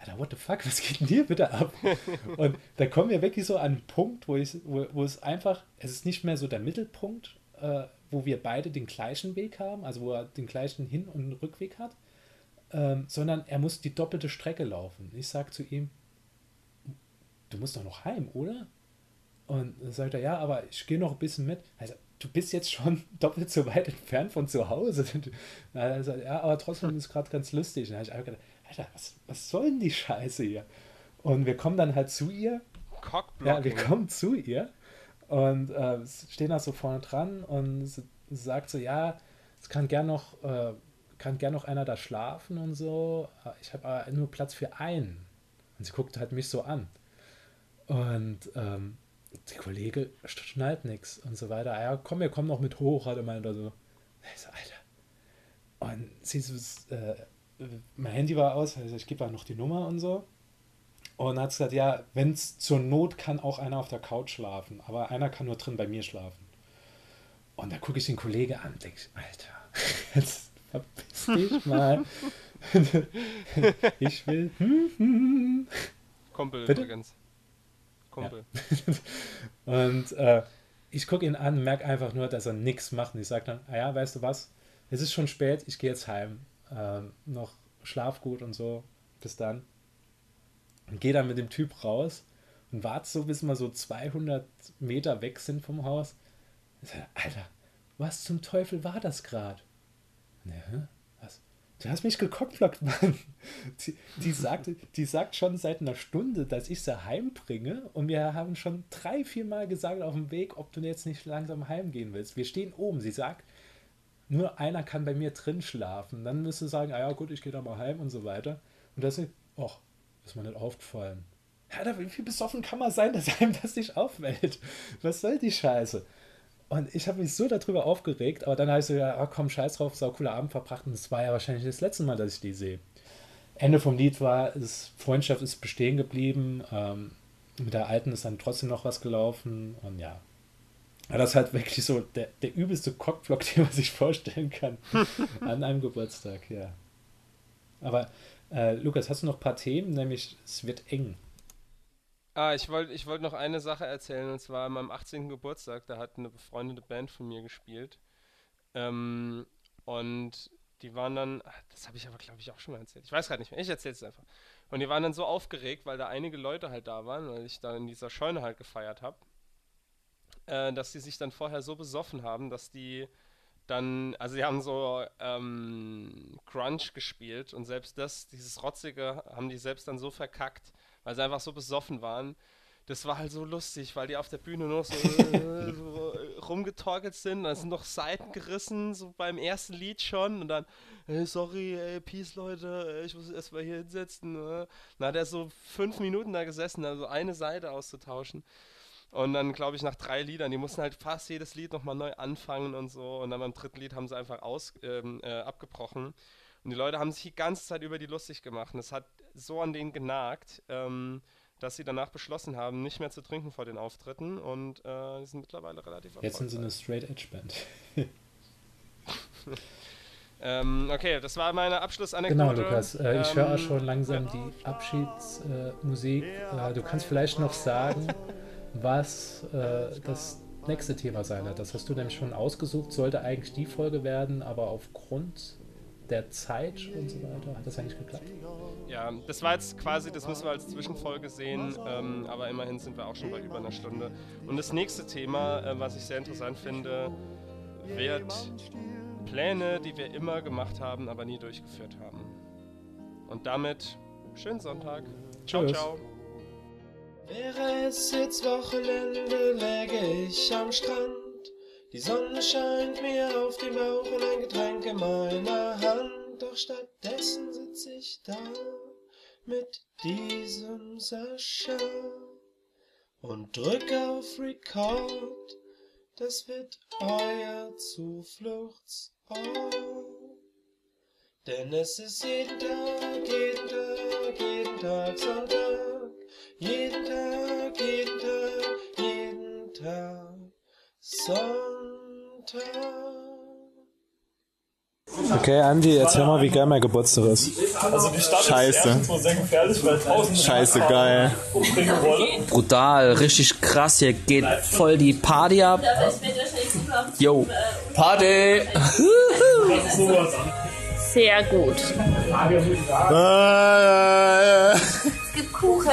Alter, what the fuck, was geht denn hier bitte ab? Und da kommen wir wirklich so an einen Punkt, wo, ich, wo, wo es einfach, es ist nicht mehr so der Mittelpunkt, äh, wo wir beide den gleichen Weg haben, also wo er den gleichen Hin- und Rückweg hat, ähm, sondern er muss die doppelte Strecke laufen. Ich sage zu ihm, du musst doch noch heim, oder? Und dann sagt er, ja, aber ich gehe noch ein bisschen mit. Also, du bist jetzt schon doppelt so weit entfernt von zu Hause. Also, ja, aber trotzdem ist es gerade ganz lustig. Und dann habe ich gedacht, Alter, was, was soll denn die Scheiße hier? Und wir kommen dann halt zu ihr. Ja, wir kommen zu ihr und äh, stehen da so vorne dran und sagt so, ja, es kann gern noch, äh, kann gern noch einer da schlafen und so. Ich habe aber nur Platz für einen. Und sie guckt halt mich so an. Und ähm, der Kollege schnallt nichts und so weiter. Ah ja, komm, wir kommen noch mit hoch, hat er meint oder so. Ich so, Alter. Und sie so, äh, mein Handy war aus, also ich gebe noch die Nummer und so. Und hat gesagt, ja, wenn es zur Not kann auch einer auf der Couch schlafen, aber einer kann nur drin bei mir schlafen. Und da gucke ich den Kollegen an und denke, Alter, jetzt verpiss dich mal. ich will. Hm, hm. Kumpel Bitte? übrigens. Kumpel. Ja. und äh, ich gucke ihn an, merke einfach nur, dass er nichts macht. Und ich sage dann, ah ja, weißt du was, es ist schon spät, ich gehe jetzt heim. Ähm, noch schlaf gut und so. Bis dann. Und gehe dann mit dem Typ raus und warte so, bis wir so 200 Meter weg sind vom Haus. Sag, Alter, was zum Teufel war das gerade? Du hast mich gekockblockt, Mann. Die, die, sagt, die sagt schon seit einer Stunde, dass ich sie heimbringe. Und wir haben schon drei, vier Mal gesagt auf dem Weg, ob du jetzt nicht langsam heimgehen willst. Wir stehen oben. Sie sagt, nur einer kann bei mir drin schlafen. Dann müsste du sagen, ah ja gut, ich gehe da mal heim und so weiter. Und das ist, ach, ist mir nicht aufgefallen. Ja, wie besoffen kann man sein, dass einem das nicht auffällt? Was soll die Scheiße? Und ich habe mich so darüber aufgeregt, aber dann habe ich so, ja, ah, komm, scheiß drauf, sau cooler Abend verbracht und es war ja wahrscheinlich das letzte Mal, dass ich die sehe. Ende vom Lied war, es, Freundschaft ist bestehen geblieben, ähm, mit der alten ist dann trotzdem noch was gelaufen und ja. Aber das ist halt wirklich so der, der übelste Cockblock, den man sich vorstellen kann an einem Geburtstag, ja. Aber äh, Lukas, hast du noch ein paar Themen? Nämlich, es wird eng. Ah, ich wollte ich wollt noch eine Sache erzählen, und zwar an meinem 18. Geburtstag, da hat eine befreundete Band von mir gespielt. Ähm, und die waren dann, ach, das habe ich aber glaube ich auch schon mal erzählt. Ich weiß gerade nicht mehr, ich erzähle es einfach. Und die waren dann so aufgeregt, weil da einige Leute halt da waren, weil ich da in dieser Scheune halt gefeiert habe, äh, dass die sich dann vorher so besoffen haben, dass die dann, also die haben so ähm, Crunch gespielt und selbst das, dieses Rotzige, haben die selbst dann so verkackt, weil sie einfach so besoffen waren. Das war halt so lustig, weil die auf der Bühne noch so, äh, so rumgetorkelt sind. Da sind noch Seiten gerissen, so beim ersten Lied schon. Und dann, hey, sorry, ey, peace, Leute, äh, ich muss erst mal hier hinsetzen. Ne? Dann hat er so fünf Minuten da gesessen, also eine Seite auszutauschen. Und dann, glaube ich, nach drei Liedern, die mussten halt fast jedes Lied nochmal neu anfangen und so. Und dann beim dritten Lied haben sie einfach aus, ähm, äh, abgebrochen. Und die Leute haben sich die ganze Zeit über die lustig gemacht. Und es hat so an denen genagt, ähm, dass sie danach beschlossen haben, nicht mehr zu trinken vor den Auftritten. Und äh, die sind mittlerweile relativ Jetzt sind sie eine. Straight Edge Band. ähm, okay, das war meine Abschlussanekdote. Genau, Lukas. Äh, ich höre Ähm, auch schon langsam die Abschiedsmusik. Äh, du kannst vielleicht noch sagen, was äh, das nächste Thema sein wird. Das hast du nämlich schon ausgesucht. Sollte eigentlich die Folge werden, aber aufgrund der Zeit und so weiter hat das nicht geklappt. Ja, das war jetzt quasi, das müssen wir als Zwischenfolge sehen, ähm, aber immerhin sind wir auch schon bei über einer Stunde. Und das nächste Thema, äh, was ich sehr interessant finde, wird Pläne, die wir immer gemacht haben, aber nie durchgeführt haben. Und damit schönen Sonntag. Ciao, Tschüss. ciao. Wäre es jetzt Wochenende, läge ich am Strand. Die Sonne scheint mir auf den Bauch und ein Getränk in meiner Hand. Doch stattdessen sitz ich da mit diesem Sascha und drück auf Record. Das wird euer Zufluchtsort. Denn es ist jeden Tag, jeden Tag, jeden Tag Sonntag. Jeden Tag, jeden Tag, jeden Tag Sonntag. Okay, Andi, erzähl mal, wie geil mein Geburtstag ist. Scheiße. Scheiße, geil. Brutal, richtig krass. Hier geht voll die Party ab. Yo, Party! Sehr gut. Es gibt Kuchen.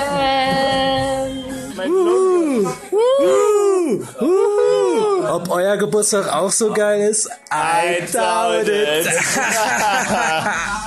Ob euer Geburtstag auch so geil ist? I doubt it.